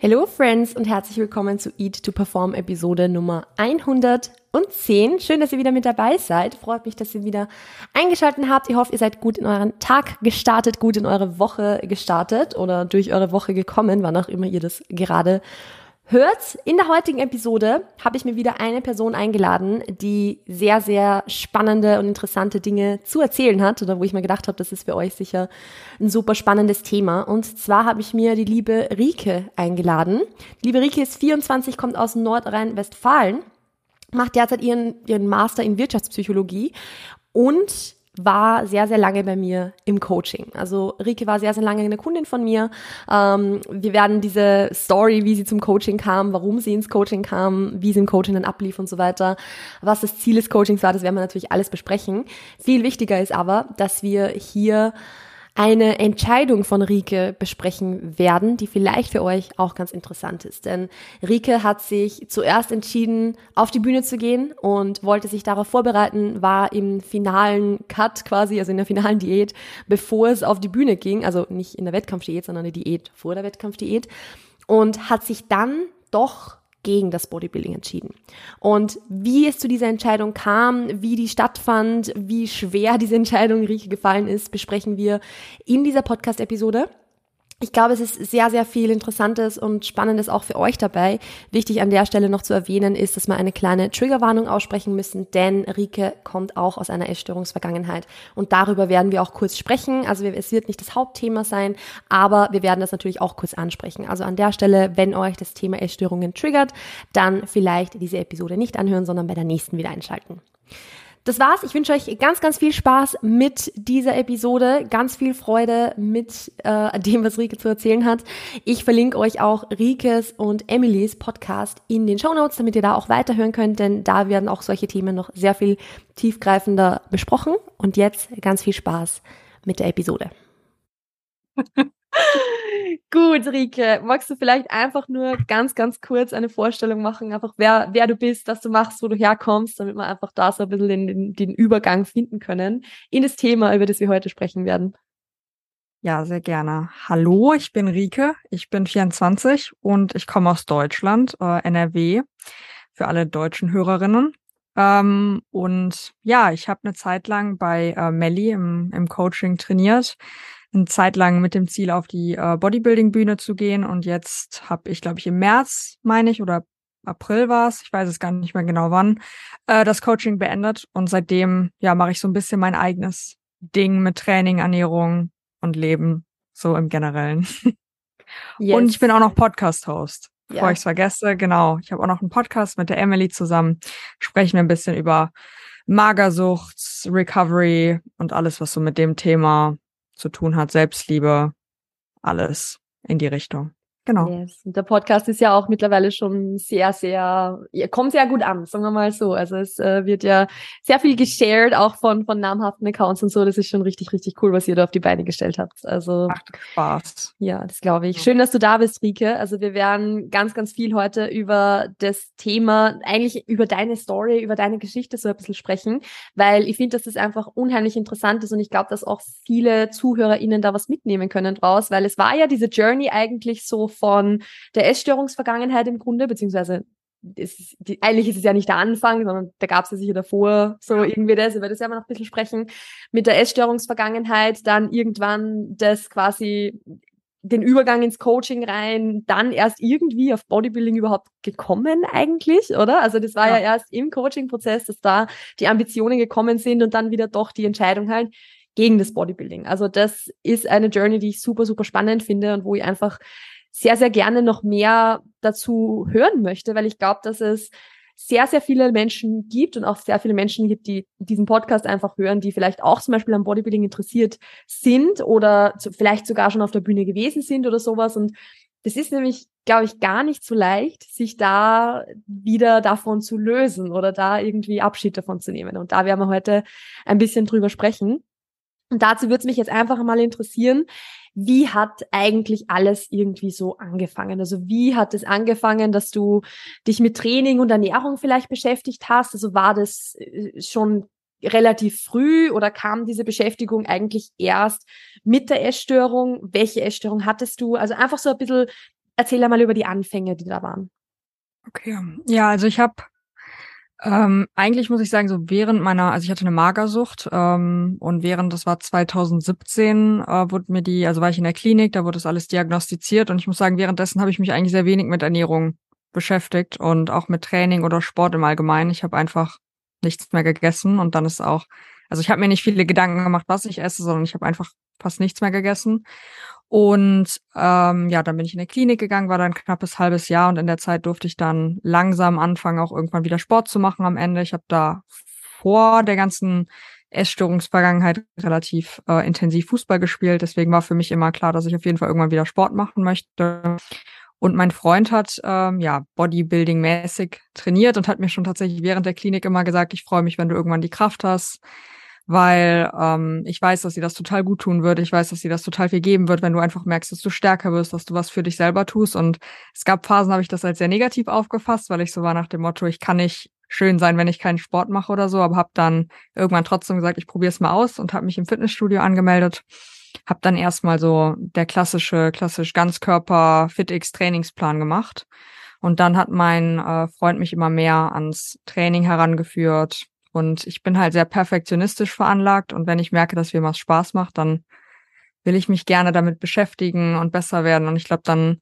Hello Friends und herzlich willkommen zu Eat to Perform Episode Nummer 110. Schön, dass ihr wieder mit dabei seid. Freut mich, dass ihr wieder eingeschaltet habt. Ich hoffe, ihr seid gut in euren Tag gestartet, gut in eure Woche gestartet oder durch eure Woche gekommen, wann auch immer ihr das gerade hört. In der heutigen Episode habe ich mir wieder eine Person eingeladen, die sehr, sehr spannende und interessante Dinge zu erzählen hat oder wo ich mir gedacht habe, das ist für euch sicher ein super spannendes Thema. Und zwar habe ich mir die liebe Rike eingeladen. Die liebe Rike ist 24, kommt aus Nordrhein-Westfalen, macht derzeit ihren, ihren Master in Wirtschaftspsychologie und war sehr, sehr lange bei mir im Coaching. Also Rike war sehr, sehr lange eine Kundin von mir. Ähm, wir werden diese Story, wie sie zum Coaching kam, warum sie ins Coaching kam, wie sie im Coaching dann ablief und so weiter, was das Ziel des Coachings war, das werden wir natürlich alles besprechen. Viel wichtiger ist aber, dass wir hier eine Entscheidung von Rike besprechen werden, die vielleicht für euch auch ganz interessant ist. Denn Rike hat sich zuerst entschieden, auf die Bühne zu gehen und wollte sich darauf vorbereiten, war im finalen Cut quasi, also in der finalen Diät, bevor es auf die Bühne ging, also nicht in der Wettkampfdiät, sondern eine Diät vor der Wettkampfdiät und hat sich dann doch gegen das Bodybuilding entschieden. Und wie es zu dieser Entscheidung kam, wie die stattfand, wie schwer diese Entscheidung Rieche gefallen ist, besprechen wir in dieser Podcast-Episode. Ich glaube, es ist sehr, sehr viel Interessantes und Spannendes auch für euch dabei. Wichtig an der Stelle noch zu erwähnen ist, dass wir eine kleine Triggerwarnung aussprechen müssen, denn Rike kommt auch aus einer Essstörungsvergangenheit. Und darüber werden wir auch kurz sprechen. Also es wird nicht das Hauptthema sein, aber wir werden das natürlich auch kurz ansprechen. Also an der Stelle, wenn euch das Thema Essstörungen triggert, dann vielleicht diese Episode nicht anhören, sondern bei der nächsten wieder einschalten. Das war's. Ich wünsche euch ganz, ganz viel Spaß mit dieser Episode, ganz viel Freude mit äh, dem, was Rike zu erzählen hat. Ich verlinke euch auch Rikes und Emilys Podcast in den Show Notes, damit ihr da auch weiterhören könnt, denn da werden auch solche Themen noch sehr viel tiefgreifender besprochen. Und jetzt ganz viel Spaß mit der Episode. Gut, Rike, magst du vielleicht einfach nur ganz, ganz kurz eine Vorstellung machen, einfach wer, wer du bist, was du machst, wo du herkommst, damit wir einfach da so ein bisschen den, den, Übergang finden können in das Thema, über das wir heute sprechen werden. Ja, sehr gerne. Hallo, ich bin Rike, ich bin 24 und ich komme aus Deutschland, äh, NRW, für alle deutschen Hörerinnen. Ähm, und ja, ich habe eine Zeit lang bei äh, Melly im, im Coaching trainiert, eine Zeit lang mit dem Ziel, auf die äh, Bodybuilding-Bühne zu gehen. Und jetzt habe ich, glaube ich, im März, meine ich, oder April war es, ich weiß es gar nicht mehr genau wann, äh, das Coaching beendet. Und seitdem, ja, mache ich so ein bisschen mein eigenes Ding mit Training, Ernährung und Leben, so im Generellen. Yes. Und ich bin auch noch Podcast-Host. Ja. Bevor ich es vergesse, genau. Ich habe auch noch einen Podcast mit der Emily zusammen. Sprechen wir ein bisschen über Magersucht, Recovery und alles, was so mit dem Thema zu tun hat, Selbstliebe, alles in die Richtung. Genau. Yes. Und der Podcast ist ja auch mittlerweile schon sehr, sehr, kommt sehr gut an, sagen wir mal so. Also es äh, wird ja sehr viel geshared, auch von, von namhaften Accounts und so. Das ist schon richtig, richtig cool, was ihr da auf die Beine gestellt habt. Also. Macht Spaß. Ja, das glaube ich. Schön, dass du da bist, Rike. Also wir werden ganz, ganz viel heute über das Thema, eigentlich über deine Story, über deine Geschichte so ein bisschen sprechen, weil ich finde, dass das einfach unheimlich interessant ist und ich glaube, dass auch viele ZuhörerInnen da was mitnehmen können draus, weil es war ja diese Journey eigentlich so von der Essstörungsvergangenheit im Grunde, beziehungsweise ist, die, eigentlich ist es ja nicht der Anfang, sondern da gab es ja sicher davor so irgendwie das, über das werden wir noch ein bisschen sprechen, mit der Essstörungsvergangenheit, dann irgendwann das quasi den Übergang ins Coaching rein, dann erst irgendwie auf Bodybuilding überhaupt gekommen eigentlich, oder? Also das war ja, ja erst im Coaching-Prozess, dass da die Ambitionen gekommen sind und dann wieder doch die Entscheidung halt gegen das Bodybuilding. Also das ist eine Journey, die ich super, super spannend finde und wo ich einfach sehr, sehr gerne noch mehr dazu hören möchte, weil ich glaube, dass es sehr, sehr viele Menschen gibt und auch sehr viele Menschen gibt, die diesen Podcast einfach hören, die vielleicht auch zum Beispiel am Bodybuilding interessiert sind oder zu, vielleicht sogar schon auf der Bühne gewesen sind oder sowas. Und das ist nämlich, glaube ich, gar nicht so leicht, sich da wieder davon zu lösen oder da irgendwie Abschied davon zu nehmen. Und da werden wir heute ein bisschen drüber sprechen. Und dazu würde es mich jetzt einfach mal interessieren, wie hat eigentlich alles irgendwie so angefangen? Also wie hat es angefangen, dass du dich mit Training und Ernährung vielleicht beschäftigt hast? Also war das äh, schon relativ früh oder kam diese Beschäftigung eigentlich erst mit der Essstörung? Welche Essstörung hattest du? Also einfach so ein bisschen erzähl mal über die Anfänge, die da waren. Okay, ja, also ich habe ähm, eigentlich muss ich sagen, so während meiner, also ich hatte eine Magersucht ähm, und während, das war 2017, äh, wurde mir die, also war ich in der Klinik, da wurde das alles diagnostiziert und ich muss sagen, währenddessen habe ich mich eigentlich sehr wenig mit Ernährung beschäftigt und auch mit Training oder Sport im Allgemeinen. Ich habe einfach nichts mehr gegessen und dann ist auch, also ich habe mir nicht viele Gedanken gemacht, was ich esse, sondern ich habe einfach fast nichts mehr gegessen. Und ähm, ja, dann bin ich in der Klinik gegangen, war dann knappes halbes Jahr und in der Zeit durfte ich dann langsam anfangen, auch irgendwann wieder Sport zu machen am Ende. Ich habe da vor der ganzen Essstörungsvergangenheit relativ äh, intensiv Fußball gespielt. Deswegen war für mich immer klar, dass ich auf jeden Fall irgendwann wieder Sport machen möchte. Und mein Freund hat ähm, ja Bodybuilding-mäßig trainiert und hat mir schon tatsächlich während der Klinik immer gesagt, ich freue mich, wenn du irgendwann die Kraft hast weil ähm, ich weiß, dass sie das total gut tun würde. Ich weiß, dass sie das total viel geben wird, wenn du einfach merkst, dass du stärker wirst, dass du was für dich selber tust. Und es gab Phasen, habe ich das als sehr negativ aufgefasst, weil ich so war nach dem Motto, ich kann nicht schön sein, wenn ich keinen Sport mache oder so, aber habe dann irgendwann trotzdem gesagt, ich probiere es mal aus und habe mich im Fitnessstudio angemeldet. Habe dann erstmal so der klassische, klassisch Ganzkörper FitX Trainingsplan gemacht. Und dann hat mein äh, Freund mich immer mehr ans Training herangeführt, und ich bin halt sehr perfektionistisch veranlagt. Und wenn ich merke, dass mir was Spaß macht, dann will ich mich gerne damit beschäftigen und besser werden. Und ich glaube, dann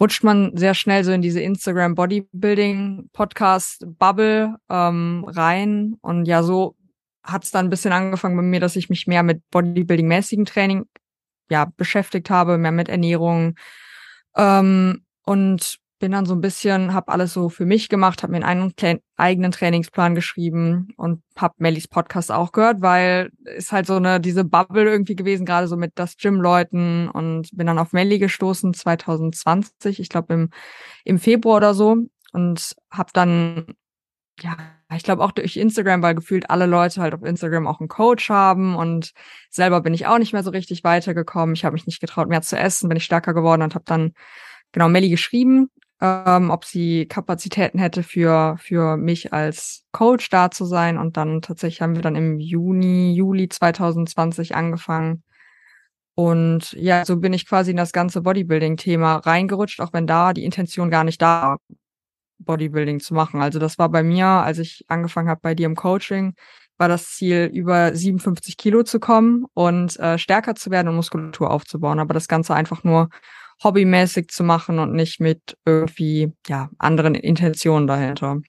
rutscht man sehr schnell so in diese Instagram Bodybuilding Podcast Bubble ähm, rein. Und ja, so hat es dann ein bisschen angefangen bei mir, dass ich mich mehr mit Bodybuilding-mäßigen Training ja beschäftigt habe, mehr mit Ernährung. Ähm, und bin dann so ein bisschen, habe alles so für mich gemacht, habe mir einen eigenen Trainingsplan geschrieben und habe Mellies Podcast auch gehört, weil ist halt so eine diese Bubble irgendwie gewesen, gerade so mit das Gym-Leuten und bin dann auf Melly gestoßen 2020, ich glaube im im Februar oder so und habe dann ja, ich glaube auch durch Instagram, weil gefühlt alle Leute halt auf Instagram auch einen Coach haben und selber bin ich auch nicht mehr so richtig weitergekommen. Ich habe mich nicht getraut, mehr zu essen, bin ich stärker geworden und habe dann genau Melly geschrieben ähm, ob sie Kapazitäten hätte für, für mich als Coach da zu sein. Und dann tatsächlich haben wir dann im Juni, Juli 2020 angefangen. Und ja, so bin ich quasi in das ganze Bodybuilding-Thema reingerutscht, auch wenn da die Intention gar nicht da war, Bodybuilding zu machen. Also das war bei mir, als ich angefangen habe bei dir im Coaching, war das Ziel, über 57 Kilo zu kommen und äh, stärker zu werden und Muskulatur aufzubauen. Aber das Ganze einfach nur hobbymäßig zu machen und nicht mit irgendwie ja anderen Intentionen dahinter.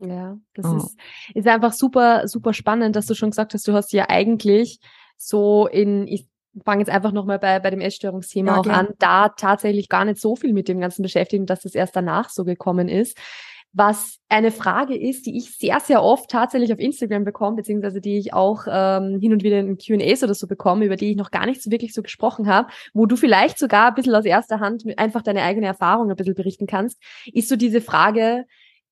Ja, das oh. ist, ist einfach super, super spannend, dass du schon gesagt hast, du hast ja eigentlich so in, ich fange jetzt einfach nochmal bei, bei dem Essstörungsthema ja, auch klar. an, da tatsächlich gar nicht so viel mit dem Ganzen beschäftigen, dass das erst danach so gekommen ist was eine Frage ist, die ich sehr, sehr oft tatsächlich auf Instagram bekomme, beziehungsweise die ich auch ähm, hin und wieder in Q&As oder so bekomme, über die ich noch gar nicht so wirklich so gesprochen habe, wo du vielleicht sogar ein bisschen aus erster Hand einfach deine eigene Erfahrung ein bisschen berichten kannst, ist so diese Frage,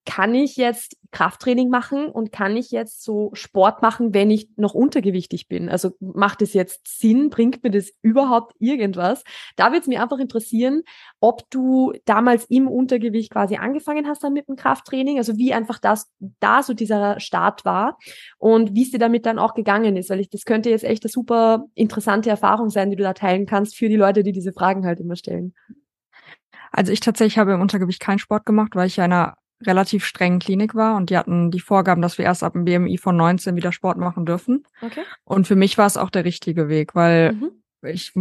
kann ich jetzt Krafttraining machen und kann ich jetzt so Sport machen, wenn ich noch untergewichtig bin? Also macht es jetzt Sinn? Bringt mir das überhaupt irgendwas? Da würde es mir einfach interessieren, ob du damals im Untergewicht quasi angefangen hast dann mit dem Krafttraining, also wie einfach das da so dieser Start war und wie es dir damit dann auch gegangen ist, weil ich das könnte jetzt echt eine super interessante Erfahrung sein, die du da teilen kannst für die Leute, die diese Fragen halt immer stellen. Also ich tatsächlich habe im Untergewicht keinen Sport gemacht, weil ich einer relativ strengen Klinik war und die hatten die Vorgaben, dass wir erst ab dem BMI von 19 wieder Sport machen dürfen. Okay. Und für mich war es auch der richtige Weg, weil mhm. ich,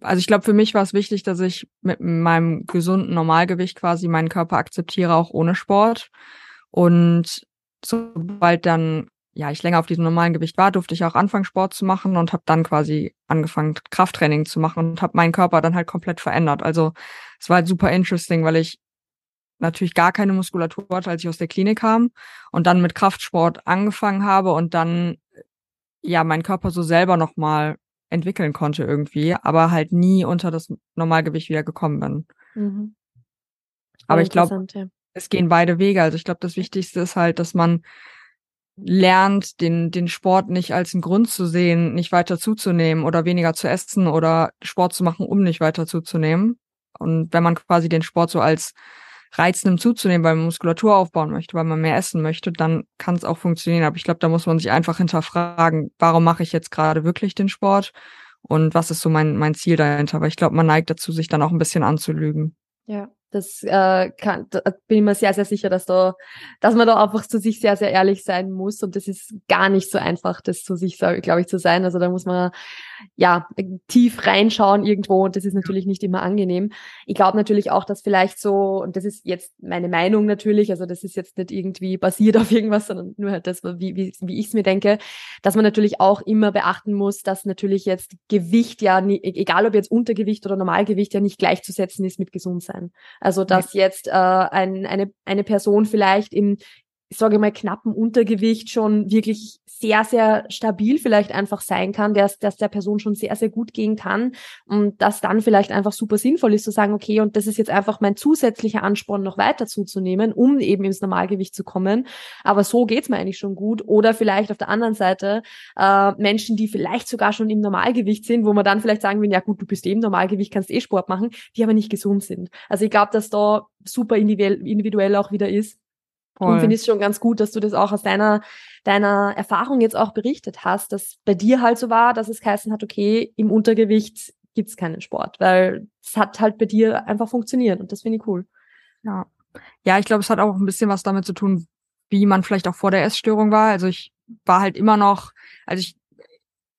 also ich glaube, für mich war es wichtig, dass ich mit meinem gesunden Normalgewicht quasi meinen Körper akzeptiere, auch ohne Sport. Und sobald dann ja, ich länger auf diesem normalen Gewicht war, durfte ich auch anfangen, Sport zu machen und habe dann quasi angefangen, Krafttraining zu machen und habe meinen Körper dann halt komplett verändert. Also es war halt super interesting, weil ich natürlich gar keine Muskulatur hatte, als ich aus der Klinik kam und dann mit Kraftsport angefangen habe und dann ja meinen Körper so selber nochmal entwickeln konnte irgendwie, aber halt nie unter das Normalgewicht wieder gekommen bin. Mhm. Aber ich glaube, ja. es gehen beide Wege. Also ich glaube, das Wichtigste ist halt, dass man lernt, den, den Sport nicht als einen Grund zu sehen, nicht weiter zuzunehmen oder weniger zu essen oder Sport zu machen, um nicht weiter zuzunehmen. Und wenn man quasi den Sport so als reizendem zuzunehmen, weil man Muskulatur aufbauen möchte, weil man mehr essen möchte, dann kann es auch funktionieren. Aber ich glaube, da muss man sich einfach hinterfragen, warum mache ich jetzt gerade wirklich den Sport und was ist so mein, mein Ziel dahinter? Weil ich glaube, man neigt dazu, sich dann auch ein bisschen anzulügen. Ja, das äh, kann, da bin ich mir sehr, sehr sicher, dass da, dass man da einfach zu sich sehr, sehr ehrlich sein muss. Und das ist gar nicht so einfach, das zu sich, glaube ich, zu sein. Also da muss man ja tief reinschauen irgendwo und das ist natürlich nicht immer angenehm. Ich glaube natürlich auch, dass vielleicht so, und das ist jetzt meine Meinung natürlich, also das ist jetzt nicht irgendwie basiert auf irgendwas, sondern nur halt das, wie, wie, wie ich es mir denke, dass man natürlich auch immer beachten muss, dass natürlich jetzt Gewicht ja, nie, egal ob jetzt Untergewicht oder Normalgewicht, ja nicht gleichzusetzen ist mit Gesundsein. Also dass jetzt äh, ein, eine, eine Person vielleicht im, ich sage mal, knappen Untergewicht schon wirklich sehr, sehr stabil vielleicht einfach sein kann, dass, dass der Person schon sehr, sehr gut gehen kann und dass dann vielleicht einfach super sinnvoll ist zu sagen, okay, und das ist jetzt einfach mein zusätzlicher Ansporn, noch weiter zuzunehmen, um eben ins Normalgewicht zu kommen. Aber so geht's mir eigentlich schon gut. Oder vielleicht auf der anderen Seite äh, Menschen, die vielleicht sogar schon im Normalgewicht sind, wo man dann vielleicht sagen will, ja gut, du bist eben Normalgewicht, kannst eh Sport machen, die aber nicht gesund sind. Also ich glaube, dass da super individuell auch wieder ist Voll. Und finde ich es schon ganz gut, dass du das auch aus deiner, deiner Erfahrung jetzt auch berichtet hast, dass bei dir halt so war, dass es geheißen hat, okay, im Untergewicht gibt's keinen Sport, weil es hat halt bei dir einfach funktioniert und das finde ich cool. Ja. Ja, ich glaube, es hat auch ein bisschen was damit zu tun, wie man vielleicht auch vor der Essstörung war. Also ich war halt immer noch, also ich,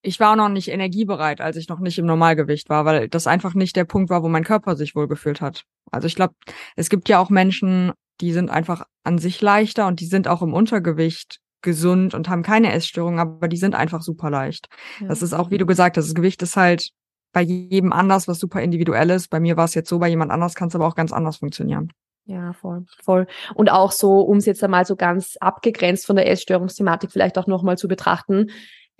ich war noch nicht energiebereit, als ich noch nicht im Normalgewicht war, weil das einfach nicht der Punkt war, wo mein Körper sich wohlgefühlt hat. Also ich glaube, es gibt ja auch Menschen, die sind einfach an sich leichter und die sind auch im Untergewicht gesund und haben keine Essstörung, aber die sind einfach super leicht. Ja. Das ist auch, wie du gesagt hast, das Gewicht ist halt bei jedem anders, was super individuell ist. Bei mir war es jetzt so, bei jemand anders kann es aber auch ganz anders funktionieren. Ja, voll, voll. Und auch so, um es jetzt einmal so ganz abgegrenzt von der Essstörungsthematik vielleicht auch nochmal zu betrachten,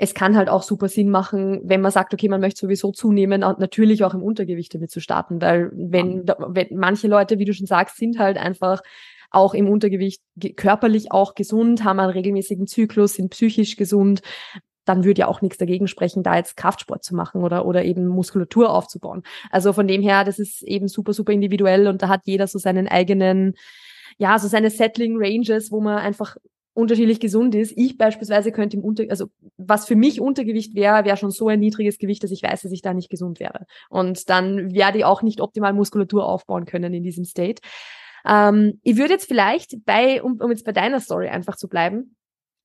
es kann halt auch super Sinn machen, wenn man sagt, okay, man möchte sowieso zunehmen und natürlich auch im Untergewicht damit zu starten, weil wenn, wenn manche Leute, wie du schon sagst, sind halt einfach auch im Untergewicht körperlich auch gesund, haben einen regelmäßigen Zyklus, sind psychisch gesund, dann würde ja auch nichts dagegen sprechen, da jetzt Kraftsport zu machen oder, oder eben Muskulatur aufzubauen. Also von dem her, das ist eben super, super individuell und da hat jeder so seinen eigenen, ja, so seine Settling Ranges, wo man einfach unterschiedlich gesund ist. Ich beispielsweise könnte im Unter, also was für mich Untergewicht wäre, wäre schon so ein niedriges Gewicht, dass ich weiß, dass ich da nicht gesund wäre. Und dann werde ich auch nicht optimal Muskulatur aufbauen können in diesem State. Ähm, ich würde jetzt vielleicht bei, um, um jetzt bei deiner Story einfach zu bleiben,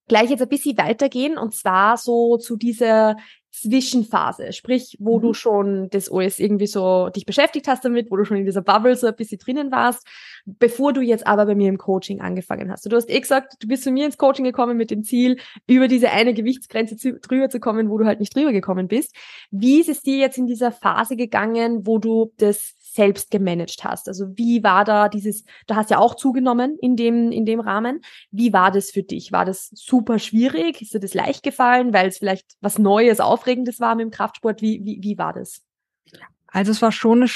gleich jetzt ein bisschen weitergehen und zwar so zu dieser Zwischenphase, sprich, wo mhm. du schon das alles irgendwie so dich beschäftigt hast damit, wo du schon in dieser Bubble so ein bisschen drinnen warst, bevor du jetzt aber bei mir im Coaching angefangen hast. Du hast eh gesagt, du bist zu mir ins Coaching gekommen mit dem Ziel, über diese eine Gewichtsgrenze zu, drüber zu kommen, wo du halt nicht drüber gekommen bist. Wie ist es dir jetzt in dieser Phase gegangen, wo du das selbst gemanagt hast? Also wie war da dieses, du hast ja auch zugenommen in dem, in dem Rahmen. Wie war das für dich? War das super schwierig? Ist dir das leicht gefallen, weil es vielleicht was Neues, Aufregendes war mit dem Kraftsport? Wie, wie, wie war das? Also es war schon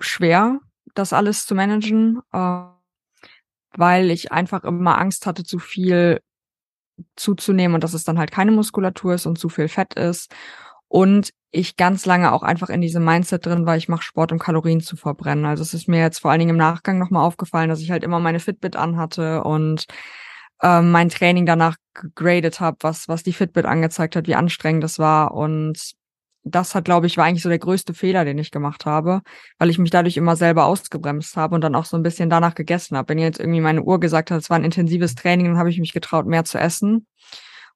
schwer, das alles zu managen, äh, weil ich einfach immer Angst hatte, zu viel zuzunehmen und dass es dann halt keine Muskulatur ist und zu viel Fett ist. Und ich ganz lange auch einfach in diesem Mindset drin war, ich mache Sport, um Kalorien zu verbrennen. Also es ist mir jetzt vor allen Dingen im Nachgang nochmal aufgefallen, dass ich halt immer meine Fitbit anhatte und ähm, mein Training danach gegradet habe, was, was die Fitbit angezeigt hat, wie anstrengend das war. Und das hat, glaube ich, war eigentlich so der größte Fehler, den ich gemacht habe, weil ich mich dadurch immer selber ausgebremst habe und dann auch so ein bisschen danach gegessen habe. Wenn jetzt irgendwie meine Uhr gesagt hat, es war ein intensives Training, dann habe ich mich getraut, mehr zu essen.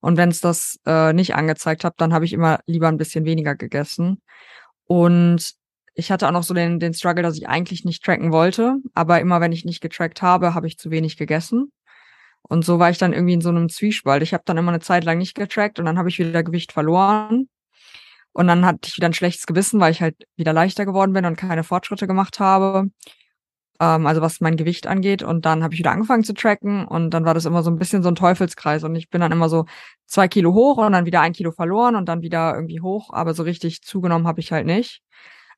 Und wenn es das äh, nicht angezeigt hat, dann habe ich immer lieber ein bisschen weniger gegessen. Und ich hatte auch noch so den, den Struggle, dass ich eigentlich nicht tracken wollte, aber immer wenn ich nicht getrackt habe, habe ich zu wenig gegessen. Und so war ich dann irgendwie in so einem Zwiespalt. Ich habe dann immer eine Zeit lang nicht getrackt und dann habe ich wieder Gewicht verloren. Und dann hatte ich wieder ein schlechtes Gewissen, weil ich halt wieder leichter geworden bin und keine Fortschritte gemacht habe ähm, also was mein Gewicht angeht. Und dann habe ich wieder angefangen zu tracken und dann war das immer so ein bisschen so ein Teufelskreis und ich bin dann immer so zwei Kilo hoch und dann wieder ein Kilo verloren und dann wieder irgendwie hoch, aber so richtig zugenommen habe ich halt nicht.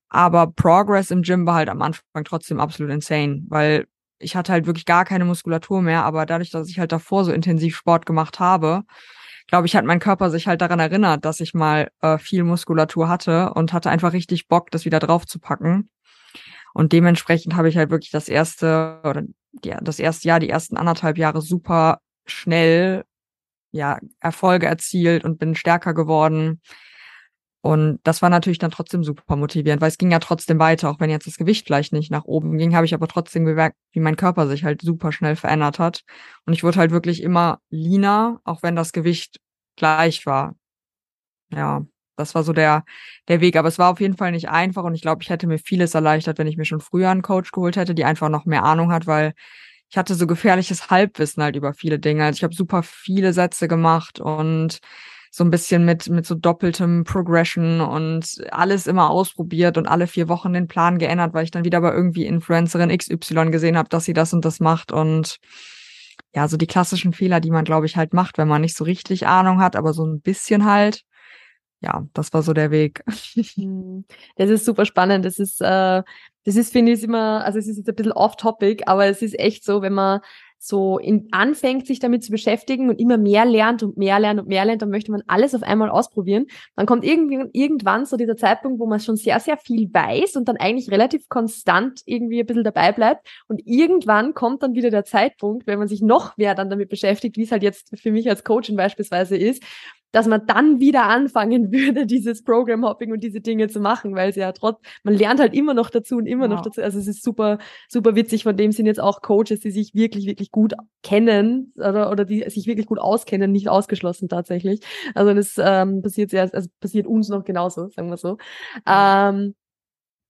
Aber Progress im Gym war halt am Anfang trotzdem absolut insane, weil ich hatte halt wirklich gar keine Muskulatur mehr, aber dadurch, dass ich halt davor so intensiv Sport gemacht habe, glaube ich, hat mein Körper sich halt daran erinnert, dass ich mal äh, viel Muskulatur hatte und hatte einfach richtig Bock, das wieder drauf zu packen. Und dementsprechend habe ich halt wirklich das erste oder ja, das erste Jahr, die ersten anderthalb Jahre super schnell ja Erfolge erzielt und bin stärker geworden. Und das war natürlich dann trotzdem super motivierend, weil es ging ja trotzdem weiter, auch wenn jetzt das Gewicht vielleicht nicht nach oben ging, habe ich aber trotzdem gemerkt, wie mein Körper sich halt super schnell verändert hat. Und ich wurde halt wirklich immer leaner, auch wenn das Gewicht gleich war. Ja, das war so der, der Weg. Aber es war auf jeden Fall nicht einfach und ich glaube, ich hätte mir vieles erleichtert, wenn ich mir schon früher einen Coach geholt hätte, die einfach noch mehr Ahnung hat, weil ich hatte so gefährliches Halbwissen halt über viele Dinge. Also ich habe super viele Sätze gemacht und so ein bisschen mit, mit so doppeltem Progression und alles immer ausprobiert und alle vier Wochen den Plan geändert, weil ich dann wieder bei irgendwie Influencerin XY gesehen habe, dass sie das und das macht und ja, so die klassischen Fehler, die man, glaube ich, halt macht, wenn man nicht so richtig Ahnung hat, aber so ein bisschen halt. Ja, das war so der Weg. Hm. Das ist super spannend. Das ist, äh, das ist, finde ich, immer, also es ist jetzt ein bisschen off-topic, aber es ist echt so, wenn man so in, anfängt, sich damit zu beschäftigen und immer mehr lernt und mehr lernt und mehr lernt, dann möchte man alles auf einmal ausprobieren. Dann kommt irgendwie, irgendwann so dieser Zeitpunkt, wo man schon sehr, sehr viel weiß und dann eigentlich relativ konstant irgendwie ein bisschen dabei bleibt. Und irgendwann kommt dann wieder der Zeitpunkt, wenn man sich noch mehr dann damit beschäftigt, wie es halt jetzt für mich als Coachin beispielsweise ist, dass man dann wieder anfangen würde, dieses Program Hopping und diese Dinge zu machen, weil es ja trotz, man lernt halt immer noch dazu und immer wow. noch dazu. Also es ist super, super witzig. Von dem sind jetzt auch Coaches, die sich wirklich, wirklich gut kennen oder, oder die sich wirklich gut auskennen, nicht ausgeschlossen tatsächlich. Also das ähm, passiert sehr, also passiert uns noch genauso, sagen wir so. Ja. Ähm,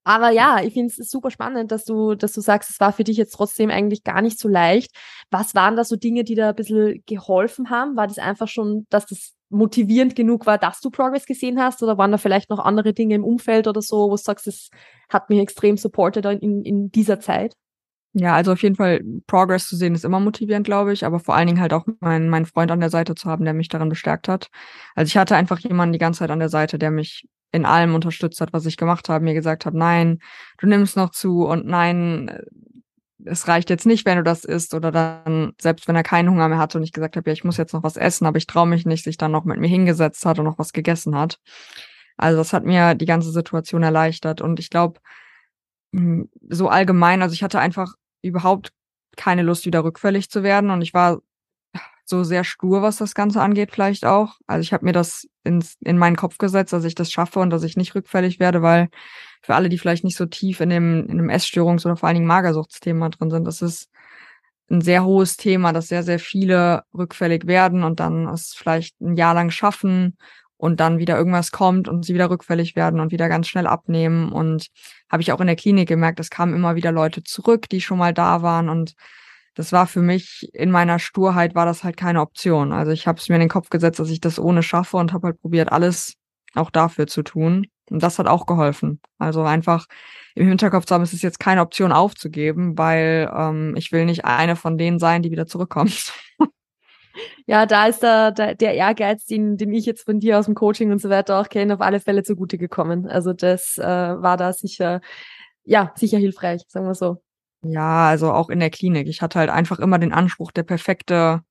aber ja, ich finde es super spannend, dass du, dass du sagst, es war für dich jetzt trotzdem eigentlich gar nicht so leicht. Was waren da so Dinge, die da ein bisschen geholfen haben? War das einfach schon, dass das motivierend genug war, dass du Progress gesehen hast? Oder waren da vielleicht noch andere Dinge im Umfeld oder so, wo du sagst, es hat mich extrem supported in, in dieser Zeit? Ja, also auf jeden Fall Progress zu sehen ist immer motivierend, glaube ich, aber vor allen Dingen halt auch meinen mein Freund an der Seite zu haben, der mich darin bestärkt hat. Also ich hatte einfach jemanden die ganze Zeit an der Seite, der mich in allem unterstützt hat, was ich gemacht habe, mir gesagt hat, nein, du nimmst noch zu und nein, es reicht jetzt nicht, wenn du das isst oder dann, selbst wenn er keinen Hunger mehr hatte und ich gesagt habe, ja, ich muss jetzt noch was essen, aber ich traue mich nicht, sich dann noch mit mir hingesetzt hat und noch was gegessen hat. Also das hat mir die ganze Situation erleichtert und ich glaube, hm, so allgemein, also ich hatte einfach überhaupt keine Lust, wieder rückfällig zu werden und ich war so sehr stur, was das Ganze angeht, vielleicht auch. Also ich habe mir das ins, in meinen Kopf gesetzt, dass ich das schaffe und dass ich nicht rückfällig werde, weil für alle, die vielleicht nicht so tief in dem, in dem Essstörungs- oder vor allen Dingen Magersuchtsthema drin sind, das ist ein sehr hohes Thema, dass sehr, sehr viele rückfällig werden und dann es vielleicht ein Jahr lang schaffen und dann wieder irgendwas kommt und sie wieder rückfällig werden und wieder ganz schnell abnehmen. Und habe ich auch in der Klinik gemerkt, es kamen immer wieder Leute zurück, die schon mal da waren und das war für mich in meiner Sturheit war das halt keine Option. Also ich habe es mir in den Kopf gesetzt, dass ich das ohne schaffe und habe halt probiert, alles auch dafür zu tun. Und das hat auch geholfen. Also einfach im Hinterkopf zu haben, es ist jetzt keine Option aufzugeben, weil ähm, ich will nicht eine von denen sein, die wieder zurückkommt. Ja, da ist der, der, der Ehrgeiz, den, den ich jetzt von dir aus dem Coaching und so weiter auch kenne, auf alle Fälle zugute gekommen. Also das äh, war da sicher, ja, sicher hilfreich, sagen wir so. Ja, also auch in der Klinik. Ich hatte halt einfach immer den Anspruch, der perfekte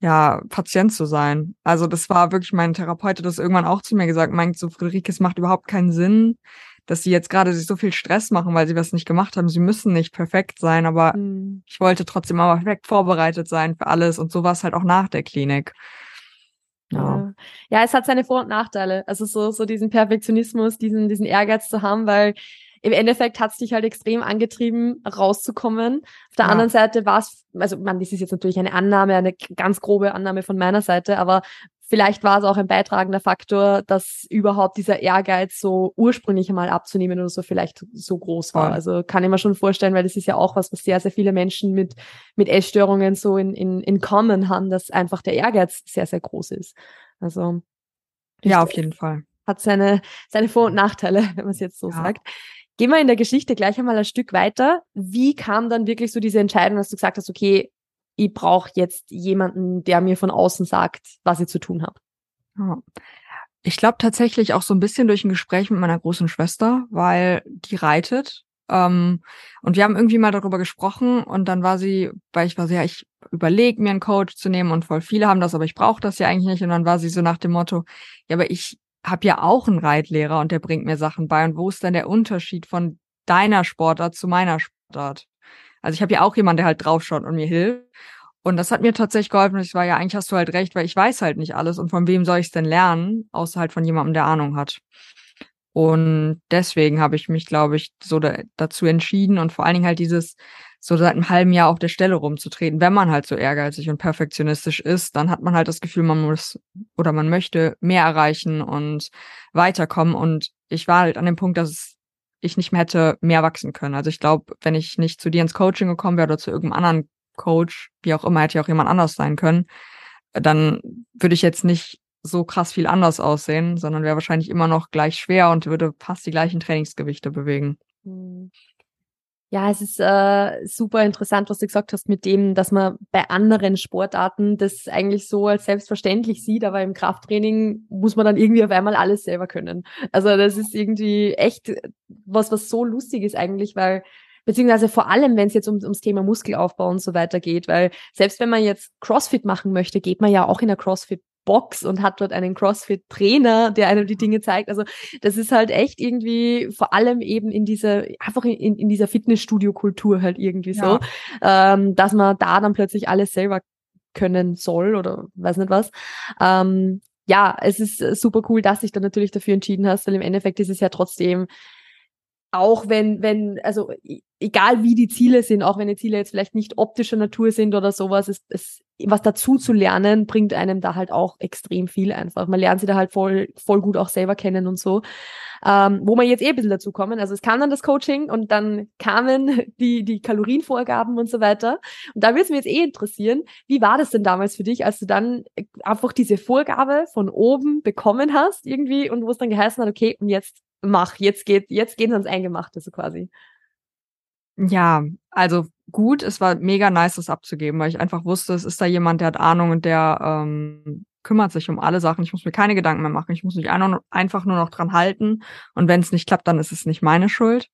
ja, Patient zu sein. Also das war wirklich mein Therapeut, hat das irgendwann auch zu mir gesagt, meint so, Friederike, es macht überhaupt keinen Sinn, dass sie jetzt gerade sich so viel Stress machen, weil sie was nicht gemacht haben. Sie müssen nicht perfekt sein, aber mhm. ich wollte trotzdem aber perfekt vorbereitet sein für alles und so war es halt auch nach der Klinik. Ja. ja, es hat seine Vor- und Nachteile. Also so, so diesen Perfektionismus, diesen, diesen Ehrgeiz zu haben, weil im Endeffekt hat es dich halt extrem angetrieben, rauszukommen. Auf der ja. anderen Seite war es, also man, das ist jetzt natürlich eine Annahme, eine ganz grobe Annahme von meiner Seite, aber vielleicht war es auch ein beitragender Faktor, dass überhaupt dieser Ehrgeiz so ursprünglich mal abzunehmen oder so vielleicht so groß war. Ja. Also kann ich mir schon vorstellen, weil das ist ja auch was, was sehr, sehr viele Menschen mit, mit Essstörungen so in, in, in common haben, dass einfach der Ehrgeiz sehr, sehr groß ist. Also. Ja, auf jeden Fall. Hat seine, seine Vor- und Nachteile, wenn man es jetzt so ja. sagt. Gehen wir in der Geschichte gleich einmal ein Stück weiter. Wie kam dann wirklich so diese Entscheidung, dass du gesagt hast, okay, ich brauche jetzt jemanden, der mir von außen sagt, was ich zu tun habe? Ja. Ich glaube tatsächlich auch so ein bisschen durch ein Gespräch mit meiner großen Schwester, weil die reitet. Ähm, und wir haben irgendwie mal darüber gesprochen und dann war sie, weil ich war so, ja, ich überlege mir einen Coach zu nehmen und voll viele haben das, aber ich brauche das ja eigentlich nicht. Und dann war sie so nach dem Motto, ja, aber ich habe ja auch einen Reitlehrer und der bringt mir Sachen bei. Und wo ist denn der Unterschied von deiner Sportart zu meiner Sportart? Also ich habe ja auch jemanden, der halt draufschaut und mir hilft. Und das hat mir tatsächlich geholfen. Ich war ja, eigentlich hast du halt recht, weil ich weiß halt nicht alles. Und von wem soll ich es denn lernen, außer halt von jemandem, der Ahnung hat. Und deswegen habe ich mich, glaube ich, so da, dazu entschieden und vor allen Dingen halt dieses so seit einem halben Jahr auf der Stelle rumzutreten. Wenn man halt so ehrgeizig und perfektionistisch ist, dann hat man halt das Gefühl, man muss oder man möchte mehr erreichen und weiterkommen. Und ich war halt an dem Punkt, dass ich nicht mehr hätte mehr wachsen können. Also ich glaube, wenn ich nicht zu dir ins Coaching gekommen wäre oder zu irgendeinem anderen Coach, wie auch immer, hätte ja auch jemand anders sein können, dann würde ich jetzt nicht so krass viel anders aussehen, sondern wäre wahrscheinlich immer noch gleich schwer und würde fast die gleichen Trainingsgewichte bewegen. Ja, es ist äh, super interessant, was du gesagt hast mit dem, dass man bei anderen Sportarten das eigentlich so als selbstverständlich sieht, aber im Krafttraining muss man dann irgendwie auf einmal alles selber können. Also das ist irgendwie echt was, was so lustig ist eigentlich, weil beziehungsweise vor allem, wenn es jetzt um, ums Thema Muskelaufbau und so weiter geht, weil selbst wenn man jetzt CrossFit machen möchte, geht man ja auch in der CrossFit Box und hat dort einen CrossFit-Trainer, der einem die Dinge zeigt. Also das ist halt echt irgendwie vor allem eben in dieser, einfach in, in dieser Fitnessstudio-Kultur halt irgendwie so, ja. ähm, dass man da dann plötzlich alles selber können soll oder weiß nicht was. Ähm, ja, es ist super cool, dass dich dann natürlich dafür entschieden hast, weil im Endeffekt ist es ja trotzdem auch wenn, wenn, also egal wie die Ziele sind, auch wenn die Ziele jetzt vielleicht nicht optischer Natur sind oder sowas, es, es, was dazu zu lernen, bringt einem da halt auch extrem viel einfach. Man lernt sie da halt voll, voll gut auch selber kennen und so. Ähm, wo man jetzt eh ein bisschen dazu kommen. Also es kam dann das Coaching und dann kamen die, die Kalorienvorgaben und so weiter. Und da würde es mir jetzt eh interessieren, wie war das denn damals für dich, als du dann einfach diese Vorgabe von oben bekommen hast irgendwie und wo es dann geheißen hat, okay, und jetzt mach, jetzt geht, jetzt gehen sie ans Eingemachte so quasi. Ja, also gut, es war mega nice, das abzugeben, weil ich einfach wusste, es ist da jemand, der hat Ahnung und der ähm, kümmert sich um alle Sachen. Ich muss mir keine Gedanken mehr machen. Ich muss mich einfach nur noch dran halten. Und wenn es nicht klappt, dann ist es nicht meine Schuld.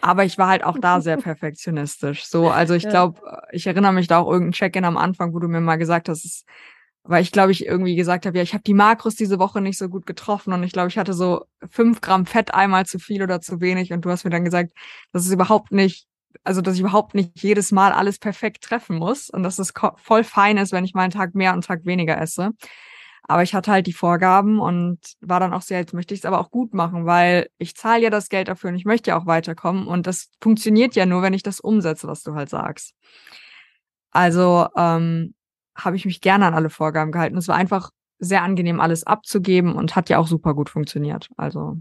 Aber ich war halt auch da sehr perfektionistisch. So, also ich glaube, ich erinnere mich da auch irgendein Check-in am Anfang, wo du mir mal gesagt hast, es weil ich glaube ich irgendwie gesagt habe, ja, ich habe die Makros diese Woche nicht so gut getroffen und ich glaube, ich hatte so fünf Gramm Fett einmal zu viel oder zu wenig und du hast mir dann gesagt, dass es überhaupt nicht, also dass ich überhaupt nicht jedes Mal alles perfekt treffen muss und dass es voll fein ist, wenn ich mal einen Tag mehr und einen Tag weniger esse. Aber ich hatte halt die Vorgaben und war dann auch sehr, jetzt möchte ich es aber auch gut machen, weil ich zahle ja das Geld dafür und ich möchte ja auch weiterkommen und das funktioniert ja nur, wenn ich das umsetze, was du halt sagst. Also ähm, habe ich mich gerne an alle Vorgaben gehalten. Es war einfach sehr angenehm, alles abzugeben und hat ja auch super gut funktioniert. Also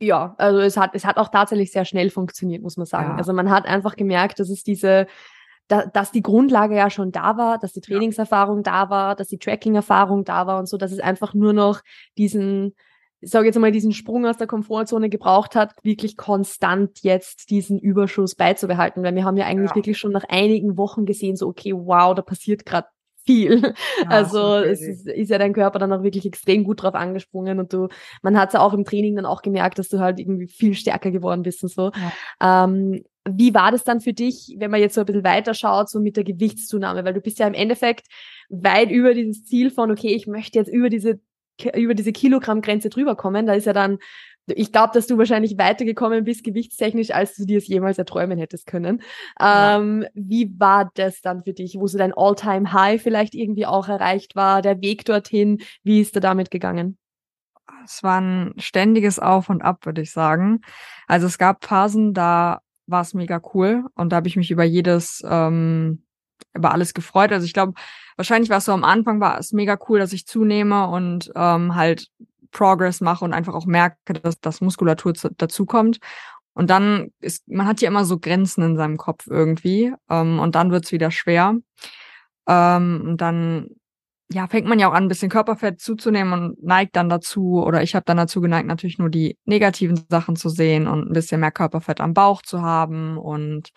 ja, also es hat es hat auch tatsächlich sehr schnell funktioniert, muss man sagen. Ja. Also man hat einfach gemerkt, dass es diese da, dass die Grundlage ja schon da war, dass die Trainingserfahrung da war, dass die Tracking-Erfahrung da war und so, dass es einfach nur noch diesen, ich sage jetzt mal, diesen Sprung aus der Komfortzone gebraucht hat, wirklich konstant jetzt diesen Überschuss beizubehalten. Weil wir haben ja eigentlich ja. wirklich schon nach einigen Wochen gesehen, so, okay, wow, da passiert gerade viel. Ja, also es ist, ist, ja dein Körper dann auch wirklich extrem gut drauf angesprungen und du, man hat es ja auch im Training dann auch gemerkt, dass du halt irgendwie viel stärker geworden bist und so. Ja. Ähm, wie war das dann für dich, wenn man jetzt so ein bisschen weiter schaut, so mit der Gewichtszunahme? Weil du bist ja im Endeffekt weit über dieses Ziel von, okay, ich möchte jetzt über diese über diese Kilogrammgrenze drüber kommen. Da ist ja dann ich glaube, dass du wahrscheinlich weitergekommen bist, gewichtstechnisch, als du dir es jemals erträumen hättest können. Ja. Ähm, wie war das dann für dich, wo so dein All-Time-High vielleicht irgendwie auch erreicht war, der Weg dorthin, wie ist du damit gegangen? Es war ein ständiges Auf und Ab, würde ich sagen. Also es gab Phasen, da war es mega cool und da habe ich mich über jedes, ähm, über alles gefreut. Also ich glaube, wahrscheinlich war es so am Anfang, war es mega cool, dass ich zunehme und ähm, halt Progress mache und einfach auch merke, dass, dass Muskulatur dazukommt. Und dann ist, man hat ja immer so Grenzen in seinem Kopf irgendwie. Ähm, und dann wird's wieder schwer. Ähm, und dann ja, fängt man ja auch an, ein bisschen Körperfett zuzunehmen und neigt dann dazu, oder ich habe dann dazu geneigt, natürlich nur die negativen Sachen zu sehen und ein bisschen mehr Körperfett am Bauch zu haben. Und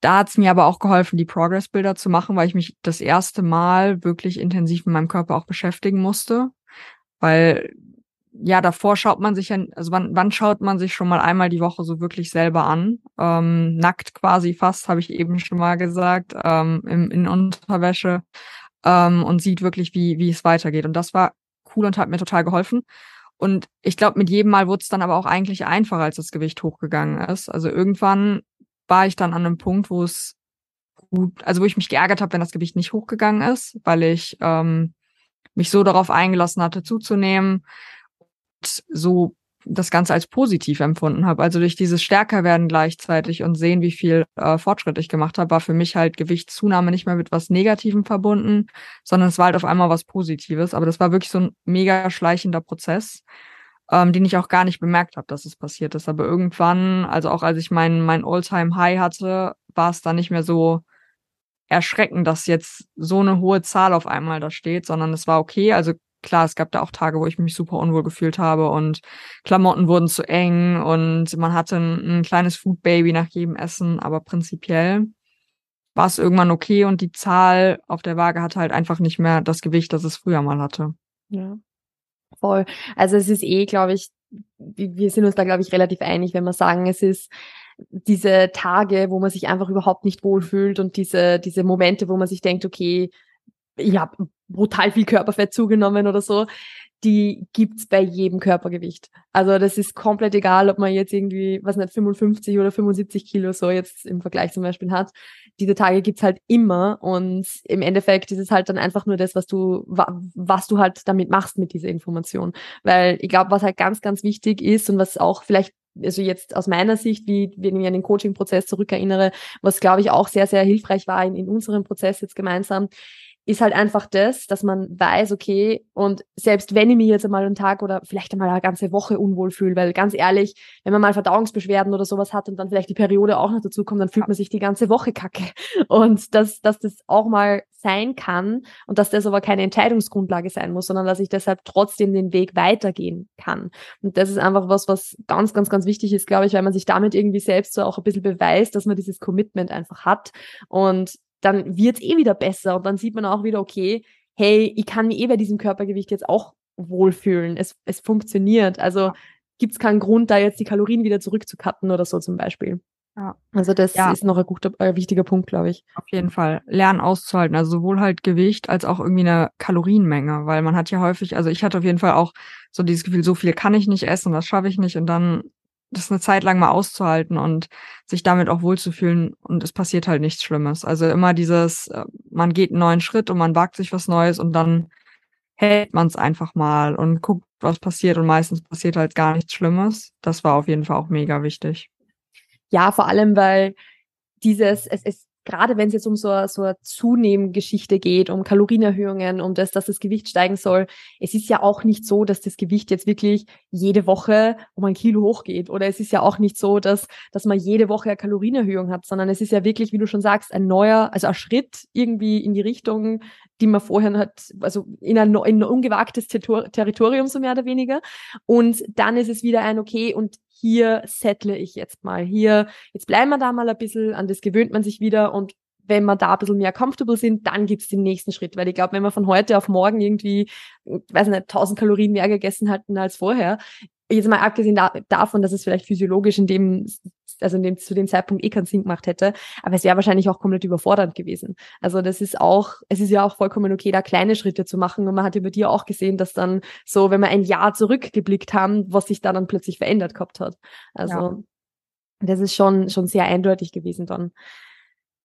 da hat's mir aber auch geholfen, die Progress-Bilder zu machen, weil ich mich das erste Mal wirklich intensiv mit meinem Körper auch beschäftigen musste. Weil ja, davor schaut man sich ja, also wann, wann schaut man sich schon mal einmal die Woche so wirklich selber an? Ähm, nackt quasi fast, habe ich eben schon mal gesagt, ähm, in, in Unterwäsche ähm, und sieht wirklich, wie, wie es weitergeht. Und das war cool und hat mir total geholfen. Und ich glaube, mit jedem Mal wurde es dann aber auch eigentlich einfacher, als das Gewicht hochgegangen ist. Also irgendwann war ich dann an einem Punkt, wo es gut, also wo ich mich geärgert habe, wenn das Gewicht nicht hochgegangen ist, weil ich ähm, mich so darauf eingelassen hatte, zuzunehmen so das Ganze als positiv empfunden habe. Also durch dieses Stärkerwerden gleichzeitig und sehen, wie viel äh, Fortschritt ich gemacht habe, war für mich halt Gewichtszunahme nicht mehr mit was Negativem verbunden, sondern es war halt auf einmal was Positives. Aber das war wirklich so ein mega schleichender Prozess, ähm, den ich auch gar nicht bemerkt habe, dass es passiert ist. Aber irgendwann, also auch als ich mein, mein All-Time-High hatte, war es dann nicht mehr so erschreckend, dass jetzt so eine hohe Zahl auf einmal da steht, sondern es war okay. Also klar, es gab da auch Tage, wo ich mich super unwohl gefühlt habe und Klamotten wurden zu eng und man hatte ein, ein kleines Food Baby nach jedem Essen, aber prinzipiell war es irgendwann okay und die Zahl auf der Waage hatte halt einfach nicht mehr das Gewicht, das es früher mal hatte. Ja. Voll. Also es ist eh, glaube ich, wir sind uns da, glaube ich, relativ einig, wenn wir sagen, es ist diese Tage, wo man sich einfach überhaupt nicht wohlfühlt und diese, diese Momente, wo man sich denkt, okay, ich habe brutal viel Körperfett zugenommen oder so, die gibt's bei jedem Körpergewicht. Also das ist komplett egal, ob man jetzt irgendwie, was nicht, 55 oder 75 Kilo so jetzt im Vergleich zum Beispiel hat. Diese Tage gibt's halt immer und im Endeffekt ist es halt dann einfach nur das, was du, was du halt damit machst mit dieser Information. Weil ich glaube, was halt ganz, ganz wichtig ist und was auch vielleicht also jetzt aus meiner Sicht, wie wenn ich mich an den Coaching-Prozess zurückerinnere, was glaube ich auch sehr, sehr hilfreich war in, in unserem Prozess jetzt gemeinsam, ist halt einfach das, dass man weiß, okay, und selbst wenn ich mich jetzt einmal einen Tag oder vielleicht einmal eine ganze Woche unwohl fühle, weil ganz ehrlich, wenn man mal Verdauungsbeschwerden oder sowas hat und dann vielleicht die Periode auch noch dazu kommt, dann fühlt man sich die ganze Woche kacke. Und dass, dass das auch mal sein kann und dass das aber keine Entscheidungsgrundlage sein muss, sondern dass ich deshalb trotzdem den Weg weitergehen kann. Und das ist einfach was, was ganz, ganz, ganz wichtig ist, glaube ich, weil man sich damit irgendwie selbst so auch ein bisschen beweist, dass man dieses Commitment einfach hat. Und dann wird's eh wieder besser und dann sieht man auch wieder, okay, hey, ich kann mich eh bei diesem Körpergewicht jetzt auch wohlfühlen. Es, es funktioniert. Also gibt's keinen Grund, da jetzt die Kalorien wieder zurückzukatten oder so zum Beispiel. Ja. Also das ja. ist noch ein guter, äh, wichtiger Punkt, glaube ich. Auf jeden Fall. Lernen auszuhalten. Also sowohl halt Gewicht als auch irgendwie eine Kalorienmenge, weil man hat ja häufig, also ich hatte auf jeden Fall auch so dieses Gefühl, so viel kann ich nicht essen, das schaffe ich nicht und dann das eine Zeit lang mal auszuhalten und sich damit auch wohlzufühlen und es passiert halt nichts Schlimmes. Also immer dieses, äh, man geht einen neuen Schritt und man wagt sich was Neues und dann hält man es einfach mal und guckt, was passiert und meistens passiert halt gar nichts Schlimmes. Das war auf jeden Fall auch mega wichtig. Ja, vor allem, weil dieses, es, es gerade wenn es jetzt um so, so eine Zunehmgeschichte geht, um Kalorienerhöhungen, um das, dass das Gewicht steigen soll, es ist ja auch nicht so, dass das Gewicht jetzt wirklich jede Woche um ein Kilo hochgeht. Oder es ist ja auch nicht so, dass, dass man jede Woche eine Kalorienerhöhung hat, sondern es ist ja wirklich, wie du schon sagst, ein neuer, also ein Schritt irgendwie in die Richtung, die man vorher hat, also in ein, in ein ungewagtes Territorium, so mehr oder weniger. Und dann ist es wieder ein, okay, und hier settle ich jetzt mal. Hier, jetzt bleiben wir da mal ein bisschen, an das gewöhnt man sich wieder und wenn wir da ein bisschen mehr comfortable sind, dann gibt's den nächsten Schritt. Weil ich glaube, wenn wir von heute auf morgen irgendwie, weiß nicht, 1000 Kalorien mehr gegessen hatten als vorher, jetzt mal abgesehen da, davon, dass es vielleicht physiologisch in dem, also in dem, zu dem Zeitpunkt eh keinen Sinn gemacht hätte, aber es wäre wahrscheinlich auch komplett überfordernd gewesen. Also das ist auch, es ist ja auch vollkommen okay, da kleine Schritte zu machen und man hat über dir auch gesehen, dass dann so, wenn wir ein Jahr zurückgeblickt haben, was sich da dann plötzlich verändert gehabt hat. Also ja. das ist schon, schon sehr eindeutig gewesen dann.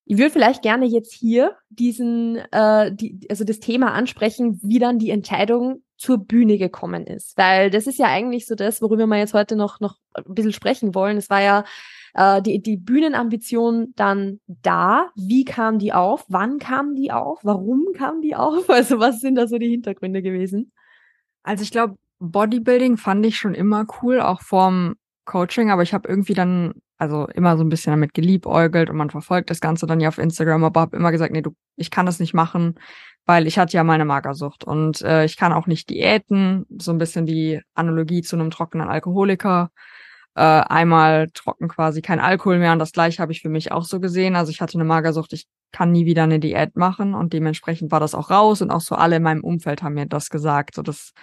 Ich würde vielleicht gerne jetzt hier diesen, äh, die, also das Thema ansprechen, wie dann die Entscheidung zur Bühne gekommen ist. Weil das ist ja eigentlich so das, worüber wir jetzt heute noch, noch ein bisschen sprechen wollen. Es war ja äh, die, die Bühnenambition dann da. Wie kam die auf? Wann kam die auf? Warum kam die auf? Also was sind da so die Hintergründe gewesen? Also ich glaube, Bodybuilding fand ich schon immer cool, auch vorm Coaching, aber ich habe irgendwie dann also immer so ein bisschen damit geliebäugelt und man verfolgt das Ganze dann ja auf Instagram, aber habe immer gesagt, nee, du, ich kann das nicht machen, weil ich hatte ja meine Magersucht und äh, ich kann auch nicht diäten, so ein bisschen die Analogie zu einem trockenen Alkoholiker. Äh, einmal trocken quasi kein Alkohol mehr und das gleiche habe ich für mich auch so gesehen. Also ich hatte eine Magersucht, ich kann nie wieder eine Diät machen und dementsprechend war das auch raus und auch so alle in meinem Umfeld haben mir das gesagt, so das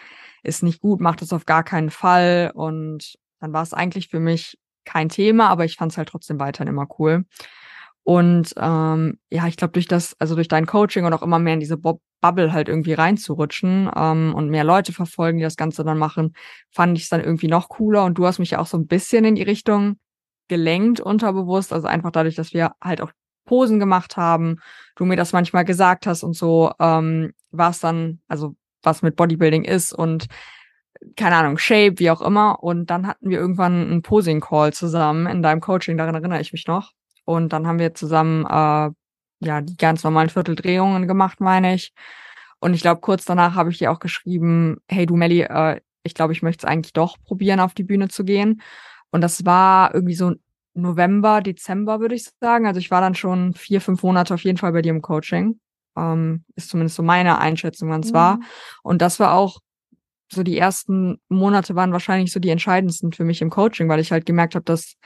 ist nicht gut, macht das auf gar keinen Fall und dann war es eigentlich für mich kein Thema, aber ich fand es halt trotzdem weiterhin immer cool. Und ähm, ja, ich glaube, durch das, also durch dein Coaching und auch immer mehr in diese Bob Bubble halt irgendwie reinzurutschen ähm, und mehr Leute verfolgen, die das Ganze dann machen, fand ich es dann irgendwie noch cooler. Und du hast mich ja auch so ein bisschen in die Richtung gelenkt, unterbewusst. Also einfach dadurch, dass wir halt auch Posen gemacht haben, du mir das manchmal gesagt hast und so, ähm, was dann, also was mit Bodybuilding ist und keine Ahnung, Shape, wie auch immer. Und dann hatten wir irgendwann einen Posing-Call zusammen in deinem Coaching, daran erinnere ich mich noch. Und dann haben wir zusammen äh, ja die ganz normalen Vierteldrehungen gemacht, meine ich. Und ich glaube, kurz danach habe ich dir auch geschrieben, hey du Melli, äh, ich glaube, ich möchte es eigentlich doch probieren, auf die Bühne zu gehen. Und das war irgendwie so November, Dezember, würde ich sagen. Also ich war dann schon vier, fünf Monate auf jeden Fall bei dir im Coaching. Ähm, ist zumindest so meine Einschätzung, wann es mhm. war. Und das war auch so die ersten Monate waren wahrscheinlich so die entscheidendsten für mich im Coaching, weil ich halt gemerkt habe, dass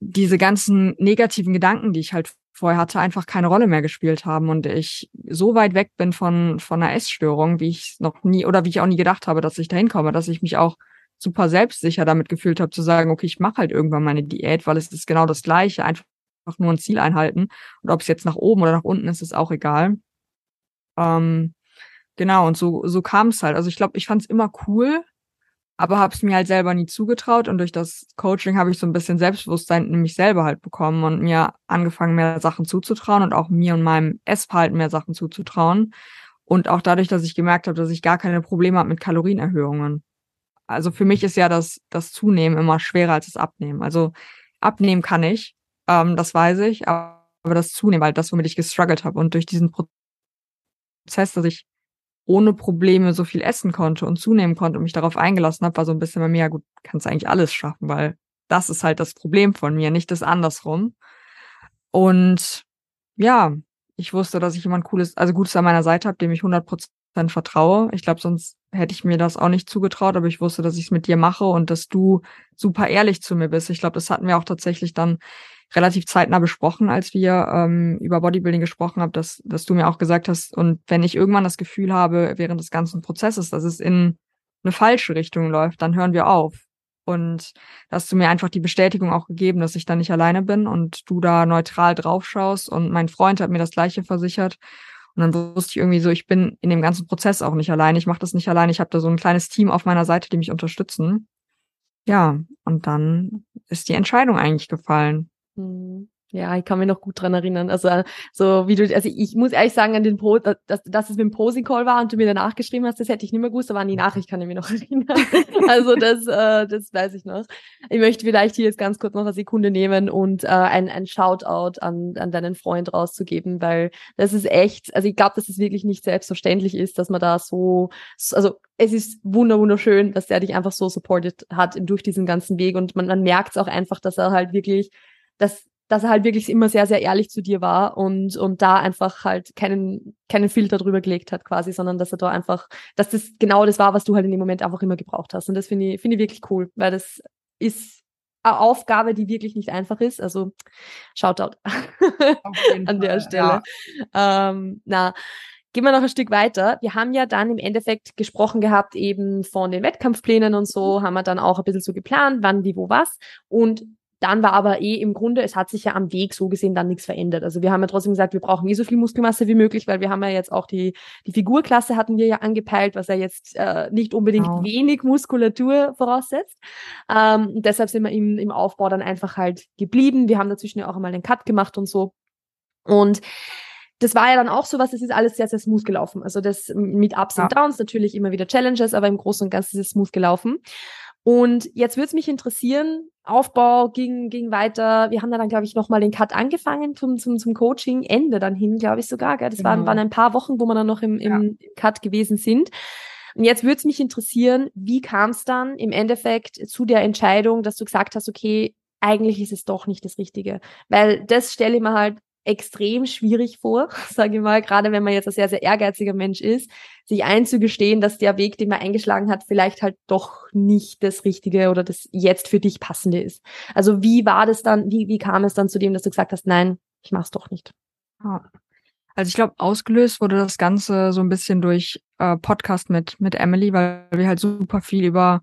diese ganzen negativen Gedanken, die ich halt vorher hatte, einfach keine Rolle mehr gespielt haben und ich so weit weg bin von von einer Essstörung, wie ich noch nie oder wie ich auch nie gedacht habe, dass ich dahin komme, dass ich mich auch super selbstsicher damit gefühlt habe zu sagen, okay, ich mache halt irgendwann meine Diät, weil es ist genau das gleiche, einfach nur ein Ziel einhalten und ob es jetzt nach oben oder nach unten ist, ist auch egal. Ähm, Genau, und so, so kam es halt. Also ich glaube, ich fand es immer cool, aber habe es mir halt selber nie zugetraut. Und durch das Coaching habe ich so ein bisschen Selbstbewusstsein in mich selber halt bekommen und mir angefangen, mehr Sachen zuzutrauen und auch mir und meinem Essverhalten mehr Sachen zuzutrauen. Und auch dadurch, dass ich gemerkt habe, dass ich gar keine Probleme habe mit Kalorienerhöhungen. Also für mich ist ja das, das Zunehmen immer schwerer als das Abnehmen. Also abnehmen kann ich, ähm, das weiß ich, aber das Zunehmen, halt das, womit ich gestruggelt habe. Und durch diesen Prozess, dass ich ohne Probleme so viel essen konnte und zunehmen konnte und mich darauf eingelassen habe, war so ein bisschen bei mir, ja gut, kannst eigentlich alles schaffen, weil das ist halt das Problem von mir, nicht das andersrum. Und ja, ich wusste, dass ich jemand cooles, also Gutes an meiner Seite habe, dem ich 100% vertraue. Ich glaube, sonst hätte ich mir das auch nicht zugetraut, aber ich wusste, dass ich es mit dir mache und dass du super ehrlich zu mir bist. Ich glaube, das hatten wir auch tatsächlich dann relativ zeitnah besprochen, als wir ähm, über Bodybuilding gesprochen haben, dass, dass du mir auch gesagt hast, und wenn ich irgendwann das Gefühl habe, während des ganzen Prozesses, dass es in eine falsche Richtung läuft, dann hören wir auf. Und da hast du mir einfach die Bestätigung auch gegeben, dass ich da nicht alleine bin und du da neutral drauf schaust. Und mein Freund hat mir das Gleiche versichert. Und dann wusste ich irgendwie so, ich bin in dem ganzen Prozess auch nicht allein. Ich mache das nicht allein. Ich habe da so ein kleines Team auf meiner Seite, die mich unterstützen. Ja, und dann ist die Entscheidung eigentlich gefallen. Mhm. Ja, ich kann mich noch gut dran erinnern. Also so wie du, also ich muss ehrlich sagen, an den Pro, dass, dass es mit dem Posing Call war und du mir danach geschrieben hast, das hätte ich nicht mehr gewusst, aber an die Nachricht kann ich mich noch erinnern. also das, äh, das weiß ich noch. Ich möchte vielleicht hier jetzt ganz kurz noch eine Sekunde nehmen und äh, ein, ein Shoutout an, an deinen Freund rauszugeben, weil das ist echt, also ich glaube, dass es wirklich nicht selbstverständlich ist, dass man da so, also es ist wunder wunderschön, dass er dich einfach so supported hat durch diesen ganzen Weg und man, man merkt es auch einfach, dass er halt wirklich dass, dass er halt wirklich immer sehr, sehr ehrlich zu dir war und, und da einfach halt keinen, keinen Filter drüber gelegt hat quasi, sondern dass er da einfach, dass das genau das war, was du halt in dem Moment einfach immer gebraucht hast. Und das finde ich, finde ich wirklich cool, weil das ist eine Aufgabe, die wirklich nicht einfach ist. Also Shoutout an der Stelle. Ja. Ähm, na, Gehen wir noch ein Stück weiter. Wir haben ja dann im Endeffekt gesprochen gehabt eben von den Wettkampfplänen und so, haben wir dann auch ein bisschen so geplant, wann, wie, wo, was. Und dann war aber eh im Grunde, es hat sich ja am Weg so gesehen dann nichts verändert. Also wir haben ja trotzdem gesagt, wir brauchen eh so viel Muskelmasse wie möglich, weil wir haben ja jetzt auch die, die Figurklasse hatten wir ja angepeilt, was ja jetzt äh, nicht unbedingt genau. wenig Muskulatur voraussetzt. Ähm, deshalb sind wir im, im Aufbau dann einfach halt geblieben. Wir haben dazwischen ja auch einmal den Cut gemacht und so. Und das war ja dann auch so was, das ist alles sehr, sehr smooth gelaufen. Also das mit Ups ja. und Downs, natürlich immer wieder Challenges, aber im Großen und Ganzen ist es smooth gelaufen. Und jetzt würde es mich interessieren, Aufbau ging, ging weiter. Wir haben dann, glaube ich, nochmal den Cut angefangen zum, zum, zum Coaching, Ende dann hin, glaube ich sogar. Gell? Das genau. waren, waren ein paar Wochen, wo wir dann noch im, im ja. Cut gewesen sind. Und jetzt würde es mich interessieren, wie kam es dann im Endeffekt zu der Entscheidung, dass du gesagt hast, okay, eigentlich ist es doch nicht das Richtige. Weil das stelle ich mir halt extrem schwierig vor, sage ich mal, gerade wenn man jetzt ein sehr, sehr ehrgeiziger Mensch ist, sich einzugestehen, dass der Weg, den man eingeschlagen hat, vielleicht halt doch nicht das Richtige oder das jetzt für dich passende ist. Also wie war das dann, wie, wie kam es dann zu dem, dass du gesagt hast, nein, ich mach's doch nicht? Also ich glaube, ausgelöst wurde das Ganze so ein bisschen durch äh, Podcast mit, mit Emily, weil wir halt super viel über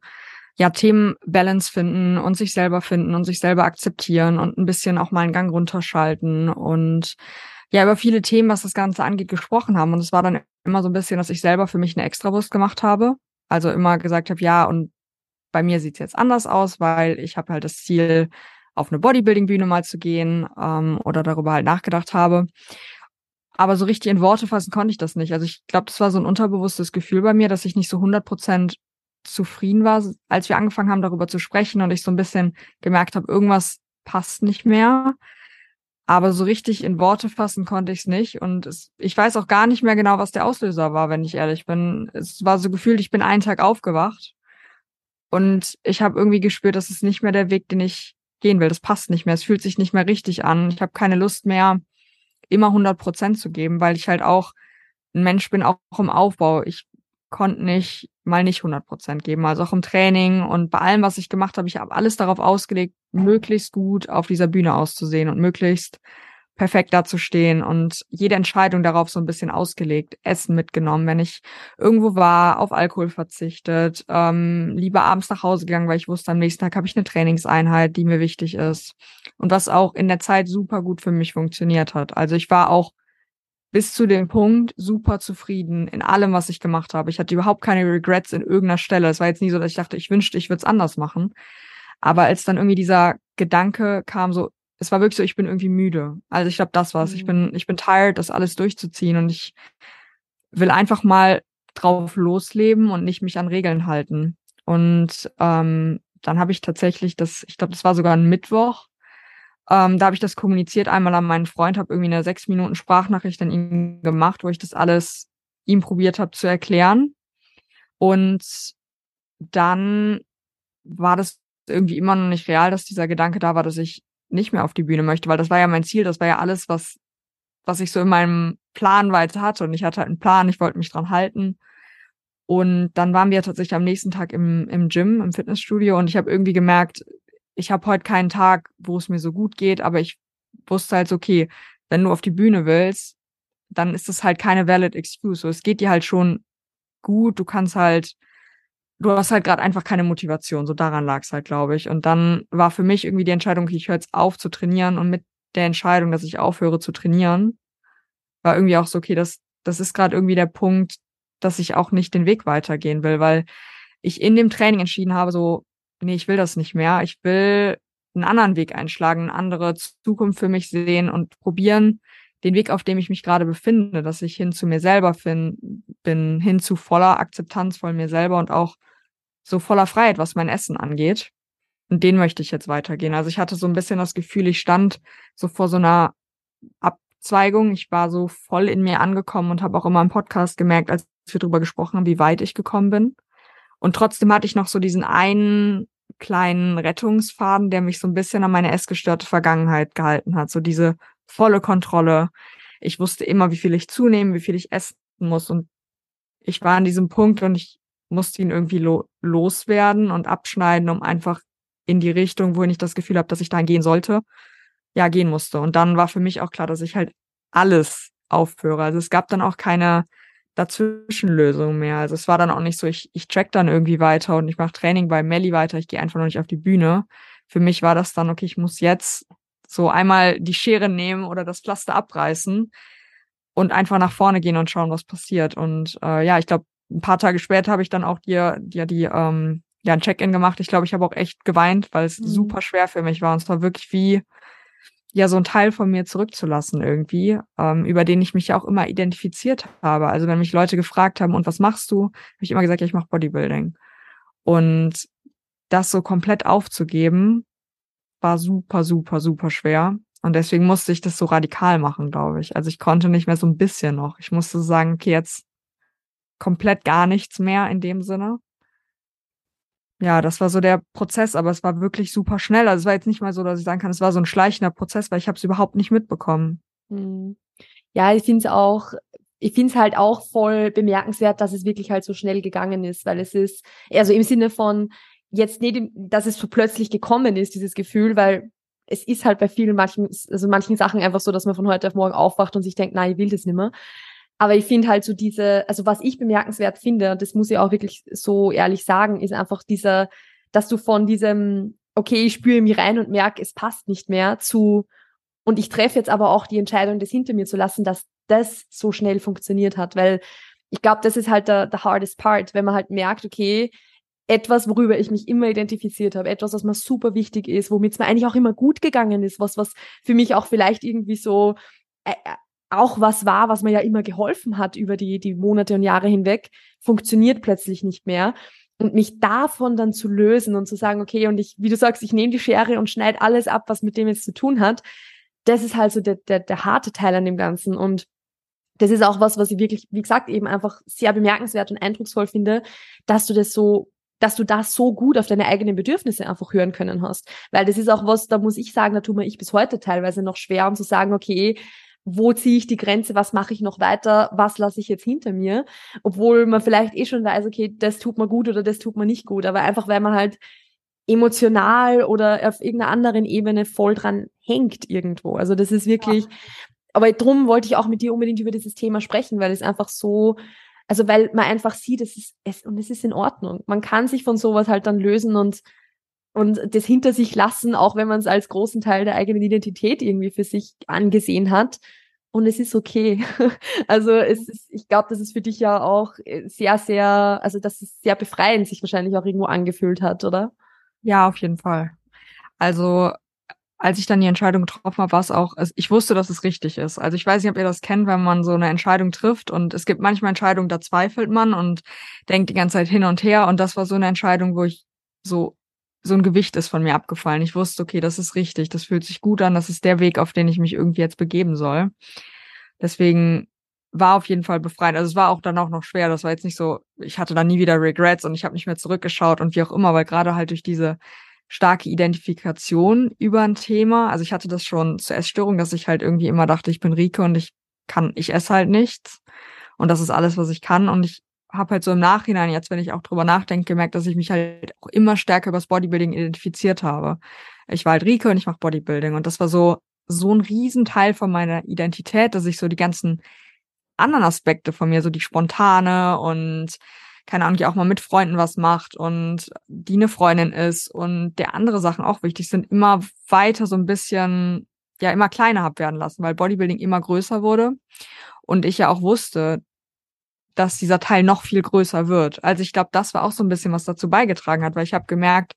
ja, Themen Balance finden und sich selber finden und sich selber akzeptieren und ein bisschen auch mal einen Gang runterschalten und ja, über viele Themen, was das Ganze angeht, gesprochen haben. Und es war dann immer so ein bisschen, dass ich selber für mich eine Extrawurst gemacht habe. Also immer gesagt habe, ja, und bei mir sieht's jetzt anders aus, weil ich habe halt das Ziel, auf eine Bodybuilding-Bühne mal zu gehen ähm, oder darüber halt nachgedacht habe. Aber so richtig in Worte fassen konnte ich das nicht. Also ich glaube, das war so ein unterbewusstes Gefühl bei mir, dass ich nicht so 100 Prozent zufrieden war, als wir angefangen haben, darüber zu sprechen und ich so ein bisschen gemerkt habe, irgendwas passt nicht mehr. Aber so richtig in Worte fassen konnte ich es nicht. Und es, ich weiß auch gar nicht mehr genau, was der Auslöser war, wenn ich ehrlich bin. Es war so gefühlt, ich bin einen Tag aufgewacht und ich habe irgendwie gespürt, dass es nicht mehr der Weg, den ich gehen will. Das passt nicht mehr. Es fühlt sich nicht mehr richtig an. Ich habe keine Lust mehr, immer 100 Prozent zu geben, weil ich halt auch ein Mensch bin, auch im Aufbau. Ich konnte nicht mal nicht 100 Prozent geben. Also auch im Training und bei allem, was ich gemacht habe, ich habe alles darauf ausgelegt, möglichst gut auf dieser Bühne auszusehen und möglichst perfekt dazustehen und jede Entscheidung darauf so ein bisschen ausgelegt, Essen mitgenommen, wenn ich irgendwo war, auf Alkohol verzichtet, ähm, lieber abends nach Hause gegangen, weil ich wusste, am nächsten Tag habe ich eine Trainingseinheit, die mir wichtig ist und was auch in der Zeit super gut für mich funktioniert hat. Also ich war auch bis zu dem Punkt super zufrieden in allem, was ich gemacht habe. Ich hatte überhaupt keine Regrets in irgendeiner Stelle. Es war jetzt nie so, dass ich dachte, ich wünschte, ich würde es anders machen. Aber als dann irgendwie dieser Gedanke kam, so, es war wirklich so, ich bin irgendwie müde. Also ich glaube, das war's. Mhm. Ich bin, ich bin tired, das alles durchzuziehen und ich will einfach mal drauf losleben und nicht mich an Regeln halten. Und ähm, dann habe ich tatsächlich das, ich glaube, das war sogar ein Mittwoch, ähm, da habe ich das kommuniziert einmal an meinen Freund, habe irgendwie eine sechs Minuten Sprachnachricht an ihn gemacht, wo ich das alles ihm probiert habe zu erklären. Und dann war das irgendwie immer noch nicht real, dass dieser Gedanke da war, dass ich nicht mehr auf die Bühne möchte, weil das war ja mein Ziel, das war ja alles, was, was ich so in meinem Plan weiter hatte. Und ich hatte halt einen Plan, ich wollte mich dran halten. Und dann waren wir tatsächlich am nächsten Tag im, im Gym, im Fitnessstudio und ich habe irgendwie gemerkt, ich habe heute keinen Tag, wo es mir so gut geht, aber ich wusste halt okay, wenn du auf die Bühne willst, dann ist das halt keine valid excuse. So, es geht dir halt schon gut, du kannst halt, du hast halt gerade einfach keine Motivation. So daran lag es halt, glaube ich. Und dann war für mich irgendwie die Entscheidung, okay, ich höre jetzt auf zu trainieren und mit der Entscheidung, dass ich aufhöre zu trainieren, war irgendwie auch so, okay, das, das ist gerade irgendwie der Punkt, dass ich auch nicht den Weg weitergehen will, weil ich in dem Training entschieden habe, so, nee, ich will das nicht mehr. Ich will einen anderen Weg einschlagen, eine andere Zukunft für mich sehen und probieren, den Weg, auf dem ich mich gerade befinde, dass ich hin zu mir selber fin bin, hin zu voller Akzeptanz von mir selber und auch so voller Freiheit, was mein Essen angeht. Und den möchte ich jetzt weitergehen. Also ich hatte so ein bisschen das Gefühl, ich stand so vor so einer Abzweigung. Ich war so voll in mir angekommen und habe auch immer im Podcast gemerkt, als wir darüber gesprochen haben, wie weit ich gekommen bin. Und trotzdem hatte ich noch so diesen einen kleinen Rettungsfaden, der mich so ein bisschen an meine essgestörte Vergangenheit gehalten hat. So diese volle Kontrolle. Ich wusste immer, wie viel ich zunehme, wie viel ich essen muss. Und ich war an diesem Punkt und ich musste ihn irgendwie lo loswerden und abschneiden, um einfach in die Richtung, wohin ich das Gefühl habe, dass ich dahin gehen sollte, ja, gehen musste. Und dann war für mich auch klar, dass ich halt alles aufhöre. Also es gab dann auch keine Dazwischenlösung mehr. Also es war dann auch nicht so, ich, ich track dann irgendwie weiter und ich mache Training bei Melly weiter, ich gehe einfach noch nicht auf die Bühne. Für mich war das dann, okay, ich muss jetzt so einmal die Schere nehmen oder das Pflaster abreißen und einfach nach vorne gehen und schauen, was passiert. Und äh, ja, ich glaube, ein paar Tage später habe ich dann auch dir, dir die, ähm, ja, ein Check-in gemacht. Ich glaube, ich habe auch echt geweint, weil es mhm. super schwer für mich war. Und es war wirklich wie, ja so ein Teil von mir zurückzulassen irgendwie, ähm, über den ich mich ja auch immer identifiziert habe. Also wenn mich Leute gefragt haben, und was machst du, habe ich immer gesagt, ja, ich mache Bodybuilding. Und das so komplett aufzugeben, war super, super, super schwer. Und deswegen musste ich das so radikal machen, glaube ich. Also ich konnte nicht mehr so ein bisschen noch. Ich musste sagen, okay, jetzt komplett gar nichts mehr in dem Sinne ja, das war so der Prozess, aber es war wirklich super schnell. Also es war jetzt nicht mal so, dass ich sagen kann, es war so ein schleichender Prozess, weil ich habe es überhaupt nicht mitbekommen. Hm. Ja, ich finde es auch, ich finde es halt auch voll bemerkenswert, dass es wirklich halt so schnell gegangen ist, weil es ist, also im Sinne von jetzt nicht, dass es so plötzlich gekommen ist, dieses Gefühl, weil es ist halt bei vielen manchen, also manchen Sachen einfach so, dass man von heute auf morgen aufwacht und sich denkt, nein, ich will das nicht mehr. Aber ich finde halt so diese, also was ich bemerkenswert finde, das muss ich auch wirklich so ehrlich sagen, ist einfach dieser, dass du von diesem, okay, ich spüre mich rein und merke, es passt nicht mehr, zu, und ich treffe jetzt aber auch die Entscheidung, das hinter mir zu lassen, dass das so schnell funktioniert hat, weil ich glaube, das ist halt der, der hardest part, wenn man halt merkt, okay, etwas, worüber ich mich immer identifiziert habe, etwas, was mir super wichtig ist, womit es mir eigentlich auch immer gut gegangen ist, was, was für mich auch vielleicht irgendwie so äh, äh, auch was war, was mir ja immer geholfen hat über die, die Monate und Jahre hinweg, funktioniert plötzlich nicht mehr. Und mich davon dann zu lösen und zu sagen, okay, und ich, wie du sagst, ich nehme die Schere und schneide alles ab, was mit dem jetzt zu tun hat, das ist halt so der, der, der harte Teil an dem Ganzen. Und das ist auch was, was ich wirklich, wie gesagt, eben einfach sehr bemerkenswert und eindrucksvoll finde, dass du das so dass du das so gut auf deine eigenen Bedürfnisse einfach hören können hast. Weil das ist auch was, da muss ich sagen, da tue mir ich bis heute teilweise noch schwer, um zu sagen, okay, wo ziehe ich die Grenze, was mache ich noch weiter, was lasse ich jetzt hinter mir, obwohl man vielleicht eh schon weiß, okay, das tut mir gut oder das tut mir nicht gut, aber einfach weil man halt emotional oder auf irgendeiner anderen Ebene voll dran hängt irgendwo. Also das ist wirklich, ja. aber drum wollte ich auch mit dir unbedingt über dieses Thema sprechen, weil es einfach so also weil man einfach sieht, es ist es und es ist in Ordnung. Man kann sich von sowas halt dann lösen und und das hinter sich lassen, auch wenn man es als großen Teil der eigenen Identität irgendwie für sich angesehen hat. Und es ist okay. Also es ist, ich glaube, dass es für dich ja auch sehr, sehr, also dass es sehr befreiend sich wahrscheinlich auch irgendwo angefühlt hat, oder? Ja, auf jeden Fall. Also als ich dann die Entscheidung getroffen habe, war es auch, ich wusste, dass es richtig ist. Also ich weiß nicht, ob ihr das kennt, wenn man so eine Entscheidung trifft und es gibt manchmal Entscheidungen, da zweifelt man und denkt die ganze Zeit hin und her und das war so eine Entscheidung, wo ich so so ein Gewicht ist von mir abgefallen. Ich wusste, okay, das ist richtig, das fühlt sich gut an, das ist der Weg, auf den ich mich irgendwie jetzt begeben soll. Deswegen war auf jeden Fall befreit. Also es war auch dann auch noch schwer. Das war jetzt nicht so, ich hatte dann nie wieder Regrets und ich habe nicht mehr zurückgeschaut und wie auch immer, weil gerade halt durch diese starke Identifikation über ein Thema. Also ich hatte das schon zur Essstörung, dass ich halt irgendwie immer dachte, ich bin Rike und ich kann, ich esse halt nichts. Und das ist alles, was ich kann. Und ich habe halt so im Nachhinein, jetzt wenn ich auch drüber nachdenke, gemerkt, dass ich mich halt auch immer stärker übers Bodybuilding identifiziert habe. Ich war halt Rike und ich mache Bodybuilding. Und das war so, so ein Riesenteil von meiner Identität, dass ich so die ganzen anderen Aspekte von mir, so die spontane und keine Ahnung, die auch mal mit Freunden was macht und die eine Freundin ist und der andere Sachen auch wichtig sind, immer weiter so ein bisschen, ja, immer kleiner hab werden lassen, weil Bodybuilding immer größer wurde und ich ja auch wusste, dass dieser Teil noch viel größer wird. Also ich glaube, das war auch so ein bisschen was dazu beigetragen hat, weil ich habe gemerkt,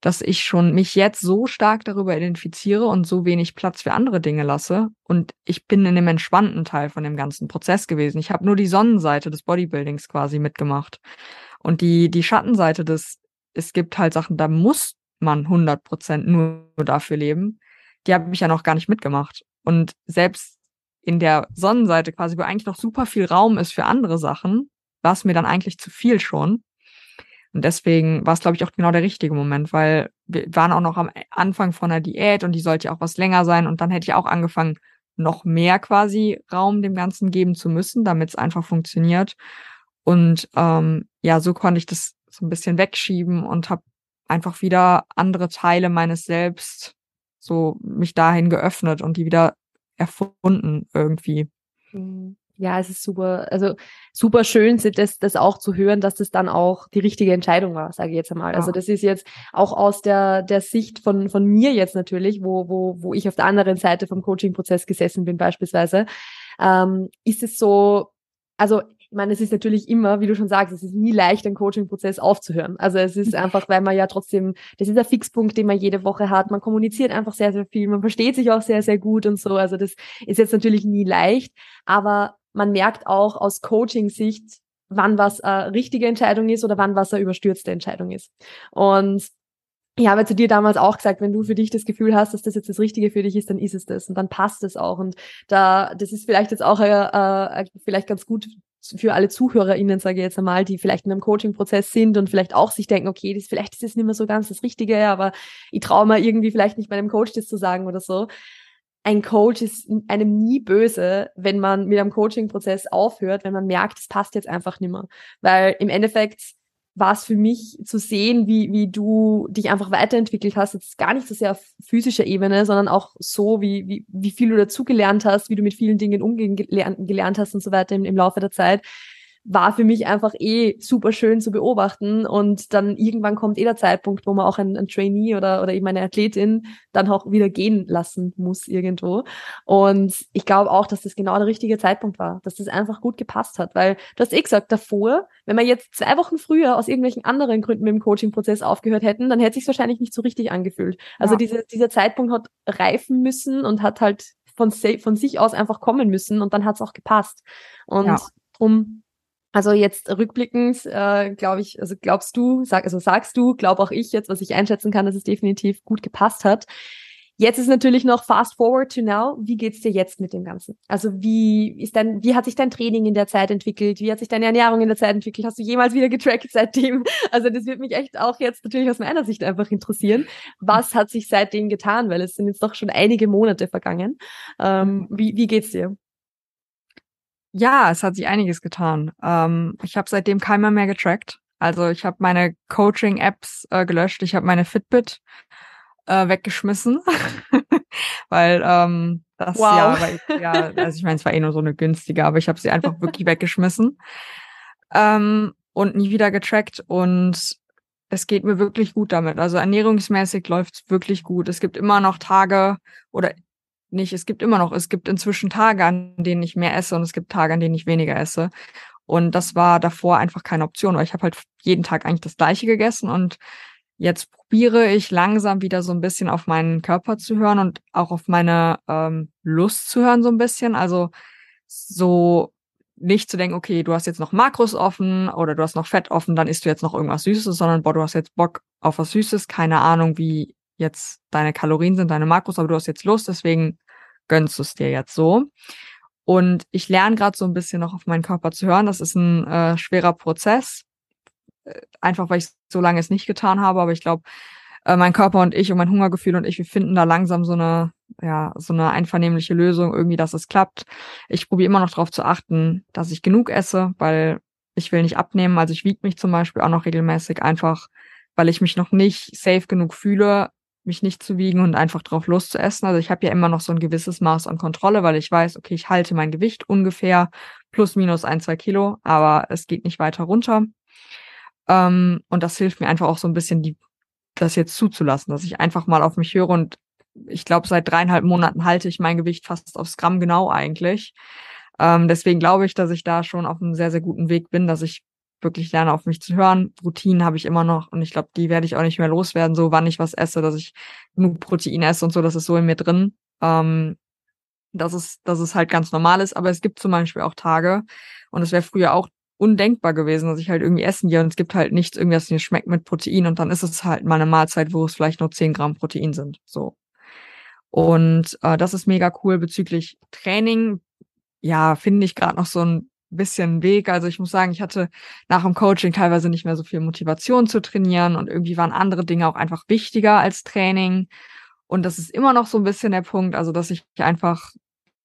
dass ich schon mich jetzt so stark darüber identifiziere und so wenig Platz für andere Dinge lasse. Und ich bin in dem entspannten Teil von dem ganzen Prozess gewesen. Ich habe nur die Sonnenseite des Bodybuildings quasi mitgemacht. Und die, die Schattenseite des, es gibt halt Sachen, da muss man 100 Prozent nur dafür leben. Die habe ich ja noch gar nicht mitgemacht. Und selbst in der Sonnenseite quasi, wo eigentlich noch super viel Raum ist für andere Sachen, war es mir dann eigentlich zu viel schon. Und deswegen war es, glaube ich, auch genau der richtige Moment, weil wir waren auch noch am Anfang von einer Diät und die sollte ja auch was länger sein. Und dann hätte ich auch angefangen, noch mehr quasi Raum dem Ganzen geben zu müssen, damit es einfach funktioniert. Und ähm, ja, so konnte ich das so ein bisschen wegschieben und habe einfach wieder andere Teile meines Selbst so mich dahin geöffnet und die wieder erfunden irgendwie. Mhm ja, es ist super, also super schön, das, das auch zu hören, dass das dann auch die richtige Entscheidung war, sage ich jetzt einmal. Also ja. Also das ist jetzt auch aus der, der Sicht von, von mir jetzt natürlich, wo, wo, wo ich auf der anderen Seite vom Coaching-Prozess gesessen bin beispielsweise, ähm, ist es so, also ich meine, es ist natürlich immer, wie du schon sagst, es ist nie leicht, einen Coaching-Prozess aufzuhören. Also es ist einfach, weil man ja trotzdem, das ist der Fixpunkt, den man jede Woche hat. Man kommuniziert einfach sehr, sehr viel. Man versteht sich auch sehr, sehr gut und so. Also das ist jetzt natürlich nie leicht. Aber man merkt auch aus Coaching-Sicht, wann was eine richtige Entscheidung ist oder wann was eine überstürzte Entscheidung ist. Und ich habe zu dir damals auch gesagt, wenn du für dich das Gefühl hast, dass das jetzt das Richtige für dich ist, dann ist es das und dann passt es auch. Und da, das ist vielleicht jetzt auch äh, äh, vielleicht ganz gut für alle ZuhörerInnen, sage ich jetzt einmal, die vielleicht in einem Coaching-Prozess sind und vielleicht auch sich denken, okay, das, vielleicht ist es nicht mehr so ganz das Richtige, aber ich traue mir irgendwie vielleicht nicht meinem Coach das zu sagen oder so ein Coach ist einem nie böse, wenn man mit einem Coaching-Prozess aufhört, wenn man merkt, es passt jetzt einfach nicht mehr. Weil im Endeffekt war es für mich zu sehen, wie, wie du dich einfach weiterentwickelt hast, jetzt gar nicht so sehr auf physischer Ebene, sondern auch so, wie, wie, wie viel du dazugelernt hast, wie du mit vielen Dingen umgehen gelernt, gelernt hast und so weiter im, im Laufe der Zeit war für mich einfach eh super schön zu beobachten und dann irgendwann kommt eh der Zeitpunkt, wo man auch ein, ein Trainee oder, oder eben eine Athletin dann auch wieder gehen lassen muss irgendwo. Und ich glaube auch, dass das genau der richtige Zeitpunkt war, dass das einfach gut gepasst hat, weil du hast eh gesagt, davor, wenn wir jetzt zwei Wochen früher aus irgendwelchen anderen Gründen mit dem Coaching-Prozess aufgehört hätten, dann hätte sich wahrscheinlich nicht so richtig angefühlt. Also ja. diese, dieser Zeitpunkt hat reifen müssen und hat halt von, von sich aus einfach kommen müssen und dann hat es auch gepasst. Und ja. drum also jetzt rückblickend, äh, glaube ich, also glaubst du, sag, also sagst du, glaube auch ich jetzt, was ich einschätzen kann, dass es definitiv gut gepasst hat. Jetzt ist natürlich noch fast forward to now. Wie geht's dir jetzt mit dem Ganzen? Also wie ist dein, wie hat sich dein Training in der Zeit entwickelt? Wie hat sich deine Ernährung in der Zeit entwickelt? Hast du jemals wieder getrackt seitdem? Also das wird mich echt auch jetzt natürlich aus meiner Sicht einfach interessieren. Was hat sich seitdem getan? Weil es sind jetzt doch schon einige Monate vergangen. Ähm, wie, wie geht's dir? Ja, es hat sich einiges getan. Ähm, ich habe seitdem keiner mehr getrackt. Also ich habe meine Coaching-Apps äh, gelöscht, ich habe meine Fitbit äh, weggeschmissen, weil ähm, das wow. ja, weil, ja, also ich meine, es war eh nur so eine günstige, aber ich habe sie einfach wirklich weggeschmissen ähm, und nie wieder getrackt und es geht mir wirklich gut damit. Also ernährungsmäßig läuft's wirklich gut. Es gibt immer noch Tage oder nicht, es gibt immer noch, es gibt inzwischen Tage, an denen ich mehr esse und es gibt Tage, an denen ich weniger esse. Und das war davor einfach keine Option, weil ich habe halt jeden Tag eigentlich das gleiche gegessen und jetzt probiere ich langsam wieder so ein bisschen auf meinen Körper zu hören und auch auf meine ähm, Lust zu hören so ein bisschen. Also so nicht zu denken, okay, du hast jetzt noch Makros offen oder du hast noch Fett offen, dann isst du jetzt noch irgendwas Süßes, sondern boah, du hast jetzt Bock auf was Süßes, keine Ahnung, wie jetzt deine Kalorien sind, deine Makros, aber du hast jetzt Lust, deswegen gönnst du es dir jetzt so. Und ich lerne gerade so ein bisschen noch auf meinen Körper zu hören. Das ist ein äh, schwerer Prozess. Äh, einfach weil ich so lange es nicht getan habe, aber ich glaube, äh, mein Körper und ich und mein Hungergefühl und ich, wir finden da langsam so eine, ja, so eine einvernehmliche Lösung, irgendwie, dass es klappt. Ich probiere immer noch darauf zu achten, dass ich genug esse, weil ich will nicht abnehmen. Also ich wiege mich zum Beispiel auch noch regelmäßig einfach, weil ich mich noch nicht safe genug fühle, mich nicht zu wiegen und einfach drauf loszuessen. Also ich habe ja immer noch so ein gewisses Maß an Kontrolle, weil ich weiß, okay, ich halte mein Gewicht ungefähr plus minus ein, zwei Kilo, aber es geht nicht weiter runter. Ähm, und das hilft mir einfach auch so ein bisschen, die, das jetzt zuzulassen, dass ich einfach mal auf mich höre und ich glaube, seit dreieinhalb Monaten halte ich mein Gewicht fast aufs Gramm genau eigentlich. Ähm, deswegen glaube ich, dass ich da schon auf einem sehr, sehr guten Weg bin, dass ich wirklich lerne, auf mich zu hören. Routinen habe ich immer noch und ich glaube, die werde ich auch nicht mehr loswerden, so wann ich was esse, dass ich genug Protein esse und so, das ist so in mir drin. Ähm, dass es, dass es halt ganz normal ist, aber es gibt zum Beispiel auch Tage, und es wäre früher auch undenkbar gewesen, dass ich halt irgendwie essen gehe und es gibt halt nichts irgendwie, das mir schmeckt mit Protein und dann ist es halt mal eine Mahlzeit, wo es vielleicht nur 10 Gramm Protein sind. So. Und äh, das ist mega cool bezüglich Training. Ja, finde ich gerade noch so ein bisschen Weg. Also ich muss sagen, ich hatte nach dem Coaching teilweise nicht mehr so viel Motivation zu trainieren und irgendwie waren andere Dinge auch einfach wichtiger als Training. Und das ist immer noch so ein bisschen der Punkt, also dass ich einfach,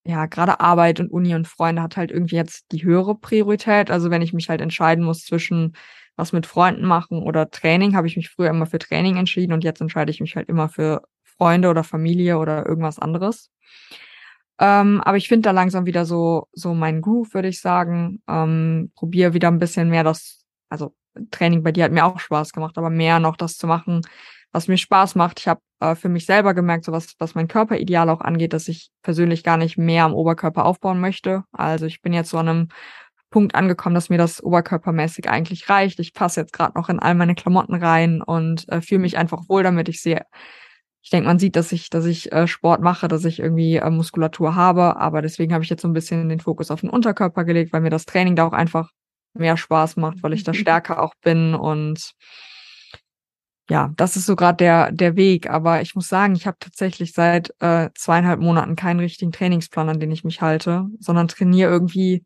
ja, gerade Arbeit und Uni und Freunde hat halt irgendwie jetzt die höhere Priorität. Also wenn ich mich halt entscheiden muss zwischen was mit Freunden machen oder Training, habe ich mich früher immer für Training entschieden und jetzt entscheide ich mich halt immer für Freunde oder Familie oder irgendwas anderes. Ähm, aber ich finde da langsam wieder so, so mein Groove, würde ich sagen. Ähm, probiere wieder ein bisschen mehr das, also Training bei dir hat mir auch Spaß gemacht, aber mehr noch das zu machen, was mir Spaß macht. Ich habe äh, für mich selber gemerkt, so was, was mein Körperideal auch angeht, dass ich persönlich gar nicht mehr am Oberkörper aufbauen möchte. Also ich bin jetzt so an einem Punkt angekommen, dass mir das oberkörpermäßig eigentlich reicht. Ich passe jetzt gerade noch in all meine Klamotten rein und äh, fühle mich einfach wohl damit. Ich sehe ich denke, man sieht, dass ich, dass ich äh, Sport mache, dass ich irgendwie äh, Muskulatur habe, aber deswegen habe ich jetzt so ein bisschen den Fokus auf den Unterkörper gelegt, weil mir das Training da auch einfach mehr Spaß macht, weil ich da mhm. stärker auch bin und ja, das ist so gerade der der Weg. Aber ich muss sagen, ich habe tatsächlich seit äh, zweieinhalb Monaten keinen richtigen Trainingsplan, an den ich mich halte, sondern trainiere irgendwie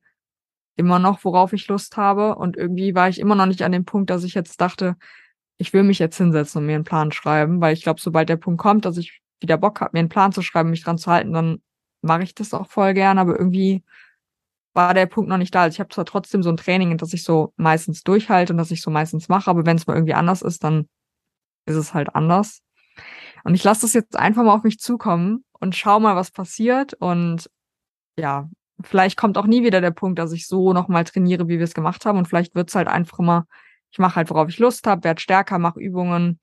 immer noch, worauf ich Lust habe. Und irgendwie war ich immer noch nicht an dem Punkt, dass ich jetzt dachte, ich will mich jetzt hinsetzen und mir einen Plan schreiben, weil ich glaube, sobald der Punkt kommt, dass ich wieder Bock habe, mir einen Plan zu schreiben, mich dran zu halten, dann mache ich das auch voll gern, aber irgendwie war der Punkt noch nicht da. Also ich habe zwar trotzdem so ein Training, das ich so meistens durchhalte und das ich so meistens mache, aber wenn es mal irgendwie anders ist, dann ist es halt anders. Und ich lasse das jetzt einfach mal auf mich zukommen und schau mal, was passiert. Und ja, vielleicht kommt auch nie wieder der Punkt, dass ich so nochmal trainiere, wie wir es gemacht haben. Und vielleicht wird's halt einfach immer, ich mache halt, worauf ich Lust habe, werde stärker, mache Übungen,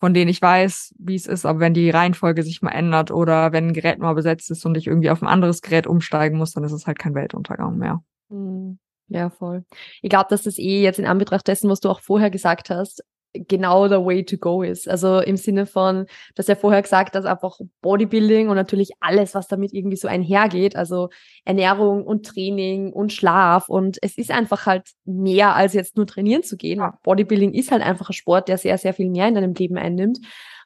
von denen ich weiß, wie es ist. Aber wenn die Reihenfolge sich mal ändert oder wenn ein Gerät mal besetzt ist und ich irgendwie auf ein anderes Gerät umsteigen muss, dann ist es halt kein Weltuntergang mehr. Mhm. Ja, voll. Ich glaube, dass das eh jetzt in Anbetracht dessen, was du auch vorher gesagt hast, genau der way to go ist. Also im Sinne von, dass er vorher gesagt, dass einfach Bodybuilding und natürlich alles, was damit irgendwie so einhergeht, also Ernährung und Training und Schlaf und es ist einfach halt mehr als jetzt nur trainieren zu gehen. Bodybuilding ist halt einfach ein Sport, der sehr, sehr viel mehr in deinem Leben einnimmt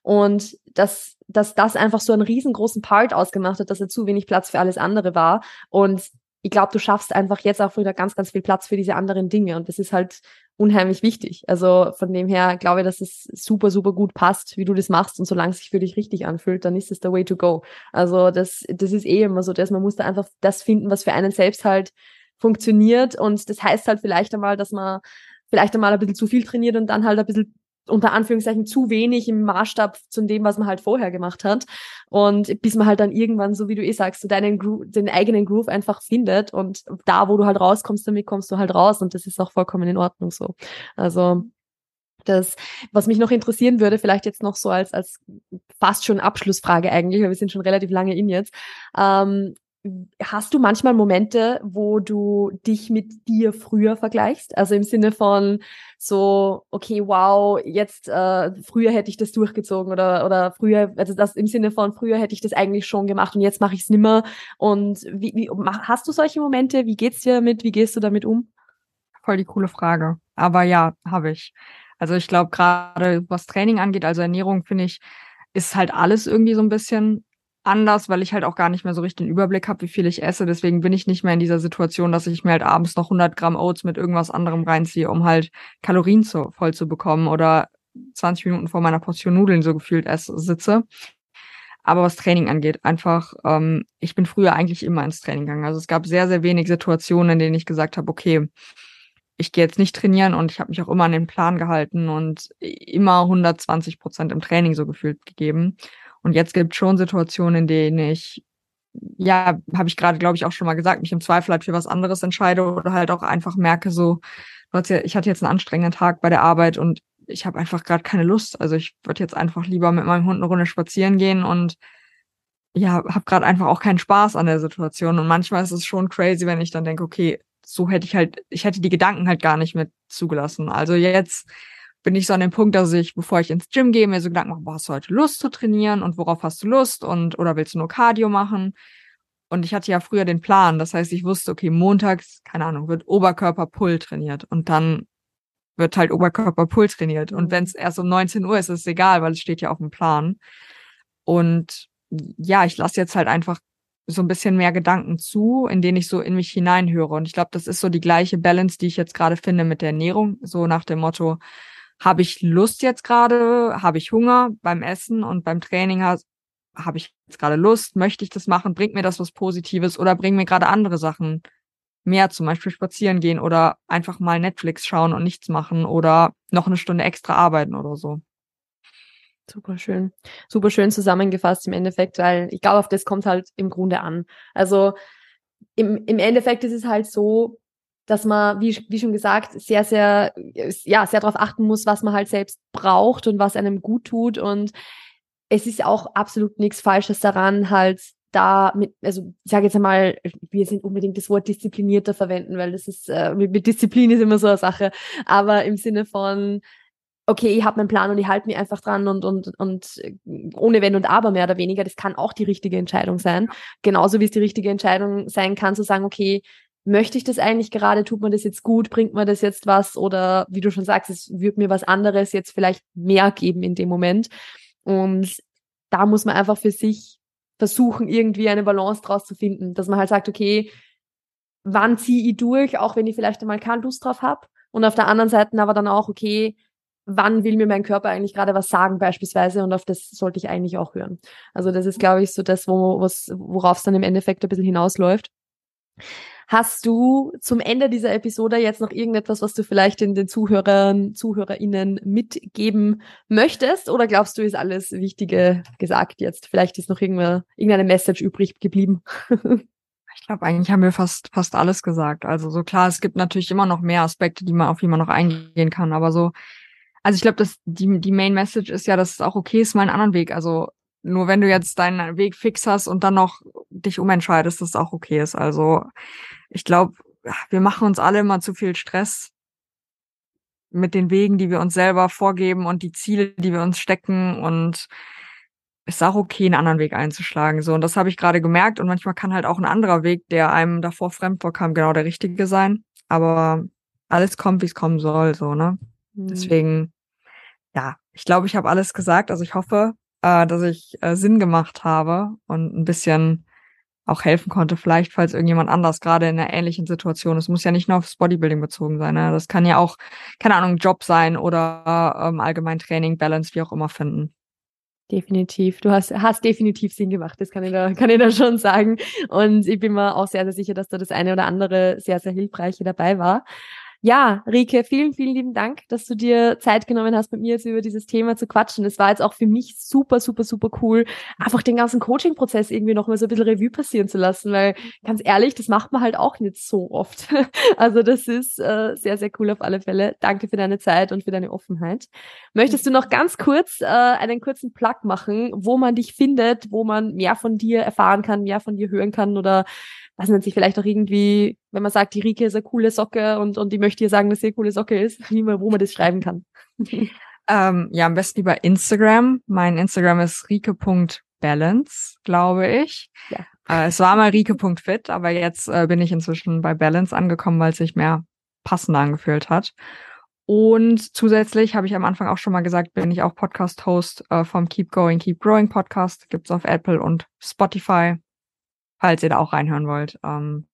und dass, dass das einfach so einen riesengroßen Part ausgemacht hat, dass er zu wenig Platz für alles andere war und ich glaube, du schaffst einfach jetzt auch wieder ganz, ganz viel Platz für diese anderen Dinge. Und das ist halt unheimlich wichtig. Also von dem her glaube ich, dass es super, super gut passt, wie du das machst. Und solange es sich für dich richtig anfühlt, dann ist es der way to go. Also das, das ist eh immer so, dass man muss da einfach das finden, was für einen selbst halt funktioniert. Und das heißt halt vielleicht einmal, dass man vielleicht einmal ein bisschen zu viel trainiert und dann halt ein bisschen unter Anführungszeichen zu wenig im Maßstab zu dem, was man halt vorher gemacht hat. Und bis man halt dann irgendwann, so wie du eh sagst, so deinen, Gro den eigenen Groove einfach findet und da, wo du halt rauskommst, damit kommst du halt raus und das ist auch vollkommen in Ordnung so. Also das, was mich noch interessieren würde, vielleicht jetzt noch so als, als fast schon Abschlussfrage eigentlich, weil wir sind schon relativ lange in jetzt. Ähm, Hast du manchmal Momente, wo du dich mit dir früher vergleichst? Also im Sinne von so, okay, wow, jetzt äh, früher hätte ich das durchgezogen oder oder früher, also das im Sinne von früher hätte ich das eigentlich schon gemacht und jetzt mache ich es nimmer. Und wie, wie hast du solche Momente? Wie geht's dir damit? Wie gehst du damit um? Voll die coole Frage. Aber ja, habe ich. Also ich glaube gerade was Training angeht, also Ernährung finde ich, ist halt alles irgendwie so ein bisschen anders, weil ich halt auch gar nicht mehr so richtig den Überblick habe, wie viel ich esse. Deswegen bin ich nicht mehr in dieser Situation, dass ich mir halt abends noch 100 Gramm Oats mit irgendwas anderem reinziehe, um halt Kalorien zu, voll zu bekommen oder 20 Minuten vor meiner Portion Nudeln so gefühlt esse, sitze. Aber was Training angeht, einfach, ähm, ich bin früher eigentlich immer ins Training gegangen. Also es gab sehr, sehr wenig Situationen, in denen ich gesagt habe, okay, ich gehe jetzt nicht trainieren und ich habe mich auch immer an den Plan gehalten und immer 120 Prozent im Training so gefühlt gegeben. Und jetzt gibt es schon Situationen, in denen ich, ja, habe ich gerade, glaube ich, auch schon mal gesagt, mich im Zweifel halt für was anderes entscheide oder halt auch einfach merke, so, ich hatte jetzt einen anstrengenden Tag bei der Arbeit und ich habe einfach gerade keine Lust. Also ich würde jetzt einfach lieber mit meinem Hund eine Runde spazieren gehen und ja, habe gerade einfach auch keinen Spaß an der Situation. Und manchmal ist es schon crazy, wenn ich dann denke, okay, so hätte ich halt, ich hätte die Gedanken halt gar nicht mit zugelassen. Also jetzt bin ich so an dem Punkt, dass ich, bevor ich ins Gym gehe, mir so Gedanken mache, boah, hast du heute Lust zu trainieren und worauf hast du Lust und oder willst du nur Cardio machen? Und ich hatte ja früher den Plan, das heißt, ich wusste, okay, montags, keine Ahnung, wird Oberkörper-Pull trainiert und dann wird halt Oberkörper-Pull trainiert. Und mhm. wenn es erst um 19 Uhr ist, ist es egal, weil es steht ja auf dem Plan. Und ja, ich lasse jetzt halt einfach so ein bisschen mehr Gedanken zu, in denen ich so in mich hineinhöre. Und ich glaube, das ist so die gleiche Balance, die ich jetzt gerade finde mit der Ernährung. So nach dem Motto, habe ich Lust jetzt gerade, habe ich Hunger beim Essen und beim Training habe ich jetzt gerade Lust, möchte ich das machen, bringt mir das was Positives oder bringen mir gerade andere Sachen mehr, zum Beispiel spazieren gehen oder einfach mal Netflix schauen und nichts machen oder noch eine Stunde extra arbeiten oder so. Super schön. Super schön zusammengefasst im Endeffekt, weil ich glaube, auf das kommt halt im Grunde an. Also im, im Endeffekt ist es halt so, dass man, wie, wie schon gesagt, sehr, sehr, ja, sehr darauf achten muss, was man halt selbst braucht und was einem gut tut. Und es ist auch absolut nichts Falsches daran, halt da mit, also ich sage jetzt einmal, wir sind unbedingt das Wort disziplinierter verwenden, weil das ist, äh, mit, mit Disziplin ist immer so eine Sache. Aber im Sinne von, okay, ich habe meinen Plan und ich halte mich einfach dran und, und, und ohne Wenn und Aber mehr oder weniger, das kann auch die richtige Entscheidung sein. Genauso wie es die richtige Entscheidung sein kann, zu sagen, okay, möchte ich das eigentlich gerade, tut mir das jetzt gut, bringt mir das jetzt was oder wie du schon sagst, es wird mir was anderes jetzt vielleicht mehr geben in dem Moment. Und da muss man einfach für sich versuchen, irgendwie eine Balance draus zu finden, dass man halt sagt, okay, wann ziehe ich durch, auch wenn ich vielleicht einmal keine Lust drauf habe. Und auf der anderen Seite aber dann auch, okay, wann will mir mein Körper eigentlich gerade was sagen beispielsweise und auf das sollte ich eigentlich auch hören. Also das ist, glaube ich, so das, wo, worauf es dann im Endeffekt ein bisschen hinausläuft. Hast du zum Ende dieser Episode jetzt noch irgendetwas, was du vielleicht in den Zuhörern, ZuhörerInnen mitgeben möchtest? Oder glaubst du, ist alles Wichtige gesagt jetzt? Vielleicht ist noch irgendeine, irgendeine Message übrig geblieben. Ich glaube, eigentlich haben wir fast, fast alles gesagt. Also so klar, es gibt natürlich immer noch mehr Aspekte, die man, auf die man noch eingehen kann. Aber so, also ich glaube, dass die, die Main Message ist ja, dass es auch okay ist, mal einen anderen Weg. Also nur wenn du jetzt deinen Weg fix hast und dann noch dich umentscheidest, dass es auch okay ist. Also ich glaube, wir machen uns alle immer zu viel Stress mit den Wegen, die wir uns selber vorgeben und die Ziele, die wir uns stecken und ist auch okay, einen anderen Weg einzuschlagen. So, und das habe ich gerade gemerkt. Und manchmal kann halt auch ein anderer Weg, der einem davor fremd vorkam, genau der richtige sein. Aber alles kommt, wie es kommen soll, so, ne? Mhm. Deswegen, ja, ich glaube, ich habe alles gesagt. Also ich hoffe, äh, dass ich äh, Sinn gemacht habe und ein bisschen auch helfen konnte, vielleicht, falls irgendjemand anders gerade in einer ähnlichen Situation ist. Muss ja nicht nur aufs Bodybuilding bezogen sein. Ne? Das kann ja auch, keine Ahnung, Job sein oder ähm, allgemein Training, Balance, wie auch immer finden. Definitiv. Du hast, hast definitiv Sinn gemacht, das kann ich, da, kann ich da schon sagen. Und ich bin mir auch sehr, sehr sicher, dass da das eine oder andere sehr, sehr hilfreiche dabei war. Ja, Rike, vielen, vielen lieben Dank, dass du dir Zeit genommen hast, mit mir jetzt über dieses Thema zu quatschen. Es war jetzt auch für mich super, super, super cool, einfach den ganzen Coaching-Prozess irgendwie nochmal so ein bisschen Revue passieren zu lassen, weil ganz ehrlich, das macht man halt auch nicht so oft. Also das ist äh, sehr, sehr cool auf alle Fälle. Danke für deine Zeit und für deine Offenheit. Möchtest du noch ganz kurz äh, einen kurzen Plug machen, wo man dich findet, wo man mehr von dir erfahren kann, mehr von dir hören kann oder was nennt sich vielleicht auch irgendwie, wenn man sagt, die Rike ist eine coole Socke und, und die möchte ihr sagen, dass sie eine coole Socke ist, wie man, wo man das schreiben kann. ähm, ja, am besten über Instagram. Mein Instagram ist rike.balance, glaube ich. Ja. Äh, es war mal rike.fit, aber jetzt äh, bin ich inzwischen bei Balance angekommen, weil es sich mehr passender angefühlt hat. Und zusätzlich habe ich am Anfang auch schon mal gesagt, bin ich auch Podcast-Host äh, vom Keep Going, Keep Growing Podcast. Gibt's auf Apple und Spotify falls ihr da auch reinhören wollt. Ähm,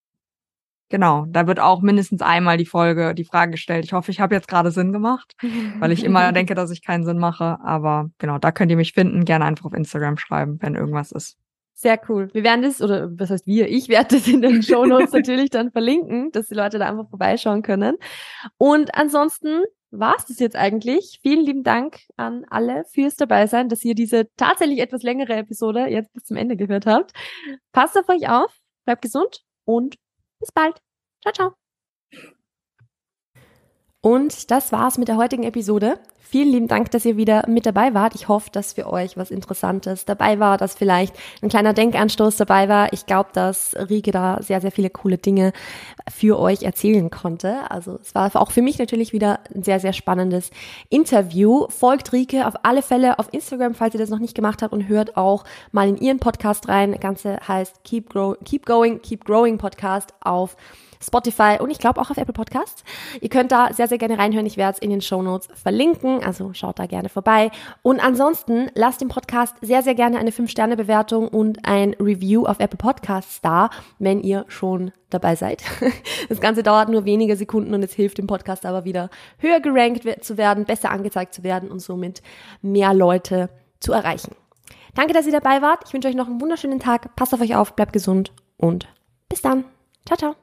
genau, da wird auch mindestens einmal die Folge, die Frage gestellt. Ich hoffe, ich habe jetzt gerade Sinn gemacht, weil ich immer denke, dass ich keinen Sinn mache. Aber genau, da könnt ihr mich finden. Gerne einfach auf Instagram schreiben, wenn irgendwas ist. Sehr cool. Wir werden das, oder was heißt wir? Ich werde das in den Show Notes natürlich dann verlinken, dass die Leute da einfach vorbeischauen können. Und ansonsten war es das jetzt eigentlich. Vielen lieben Dank an alle fürs Dabeisein, dass ihr diese tatsächlich etwas längere Episode jetzt bis zum Ende gehört habt. Passt auf euch auf, bleibt gesund und bis bald. Ciao, ciao. Und das war's mit der heutigen Episode. Vielen lieben Dank, dass ihr wieder mit dabei wart. Ich hoffe, dass für euch was Interessantes dabei war, dass vielleicht ein kleiner Denkanstoß dabei war. Ich glaube, dass Rike da sehr, sehr viele coole Dinge für euch erzählen konnte. Also es war auch für mich natürlich wieder ein sehr, sehr spannendes Interview. Folgt Rike auf alle Fälle auf Instagram, falls ihr das noch nicht gemacht habt und hört auch mal in ihren Podcast rein. Das Ganze heißt Keep, Grow Keep Going, Keep Growing Podcast auf Spotify und ich glaube auch auf Apple Podcasts. Ihr könnt da sehr, sehr gerne reinhören. Ich werde es in den Show Notes verlinken, also schaut da gerne vorbei. Und ansonsten lasst dem Podcast sehr, sehr gerne eine 5-Sterne-Bewertung und ein Review auf Apple Podcasts da, wenn ihr schon dabei seid. Das Ganze dauert nur wenige Sekunden und es hilft dem Podcast aber wieder höher gerankt zu werden, besser angezeigt zu werden und somit mehr Leute zu erreichen. Danke, dass ihr dabei wart. Ich wünsche euch noch einen wunderschönen Tag. Passt auf euch auf, bleibt gesund und bis dann. Ciao, ciao.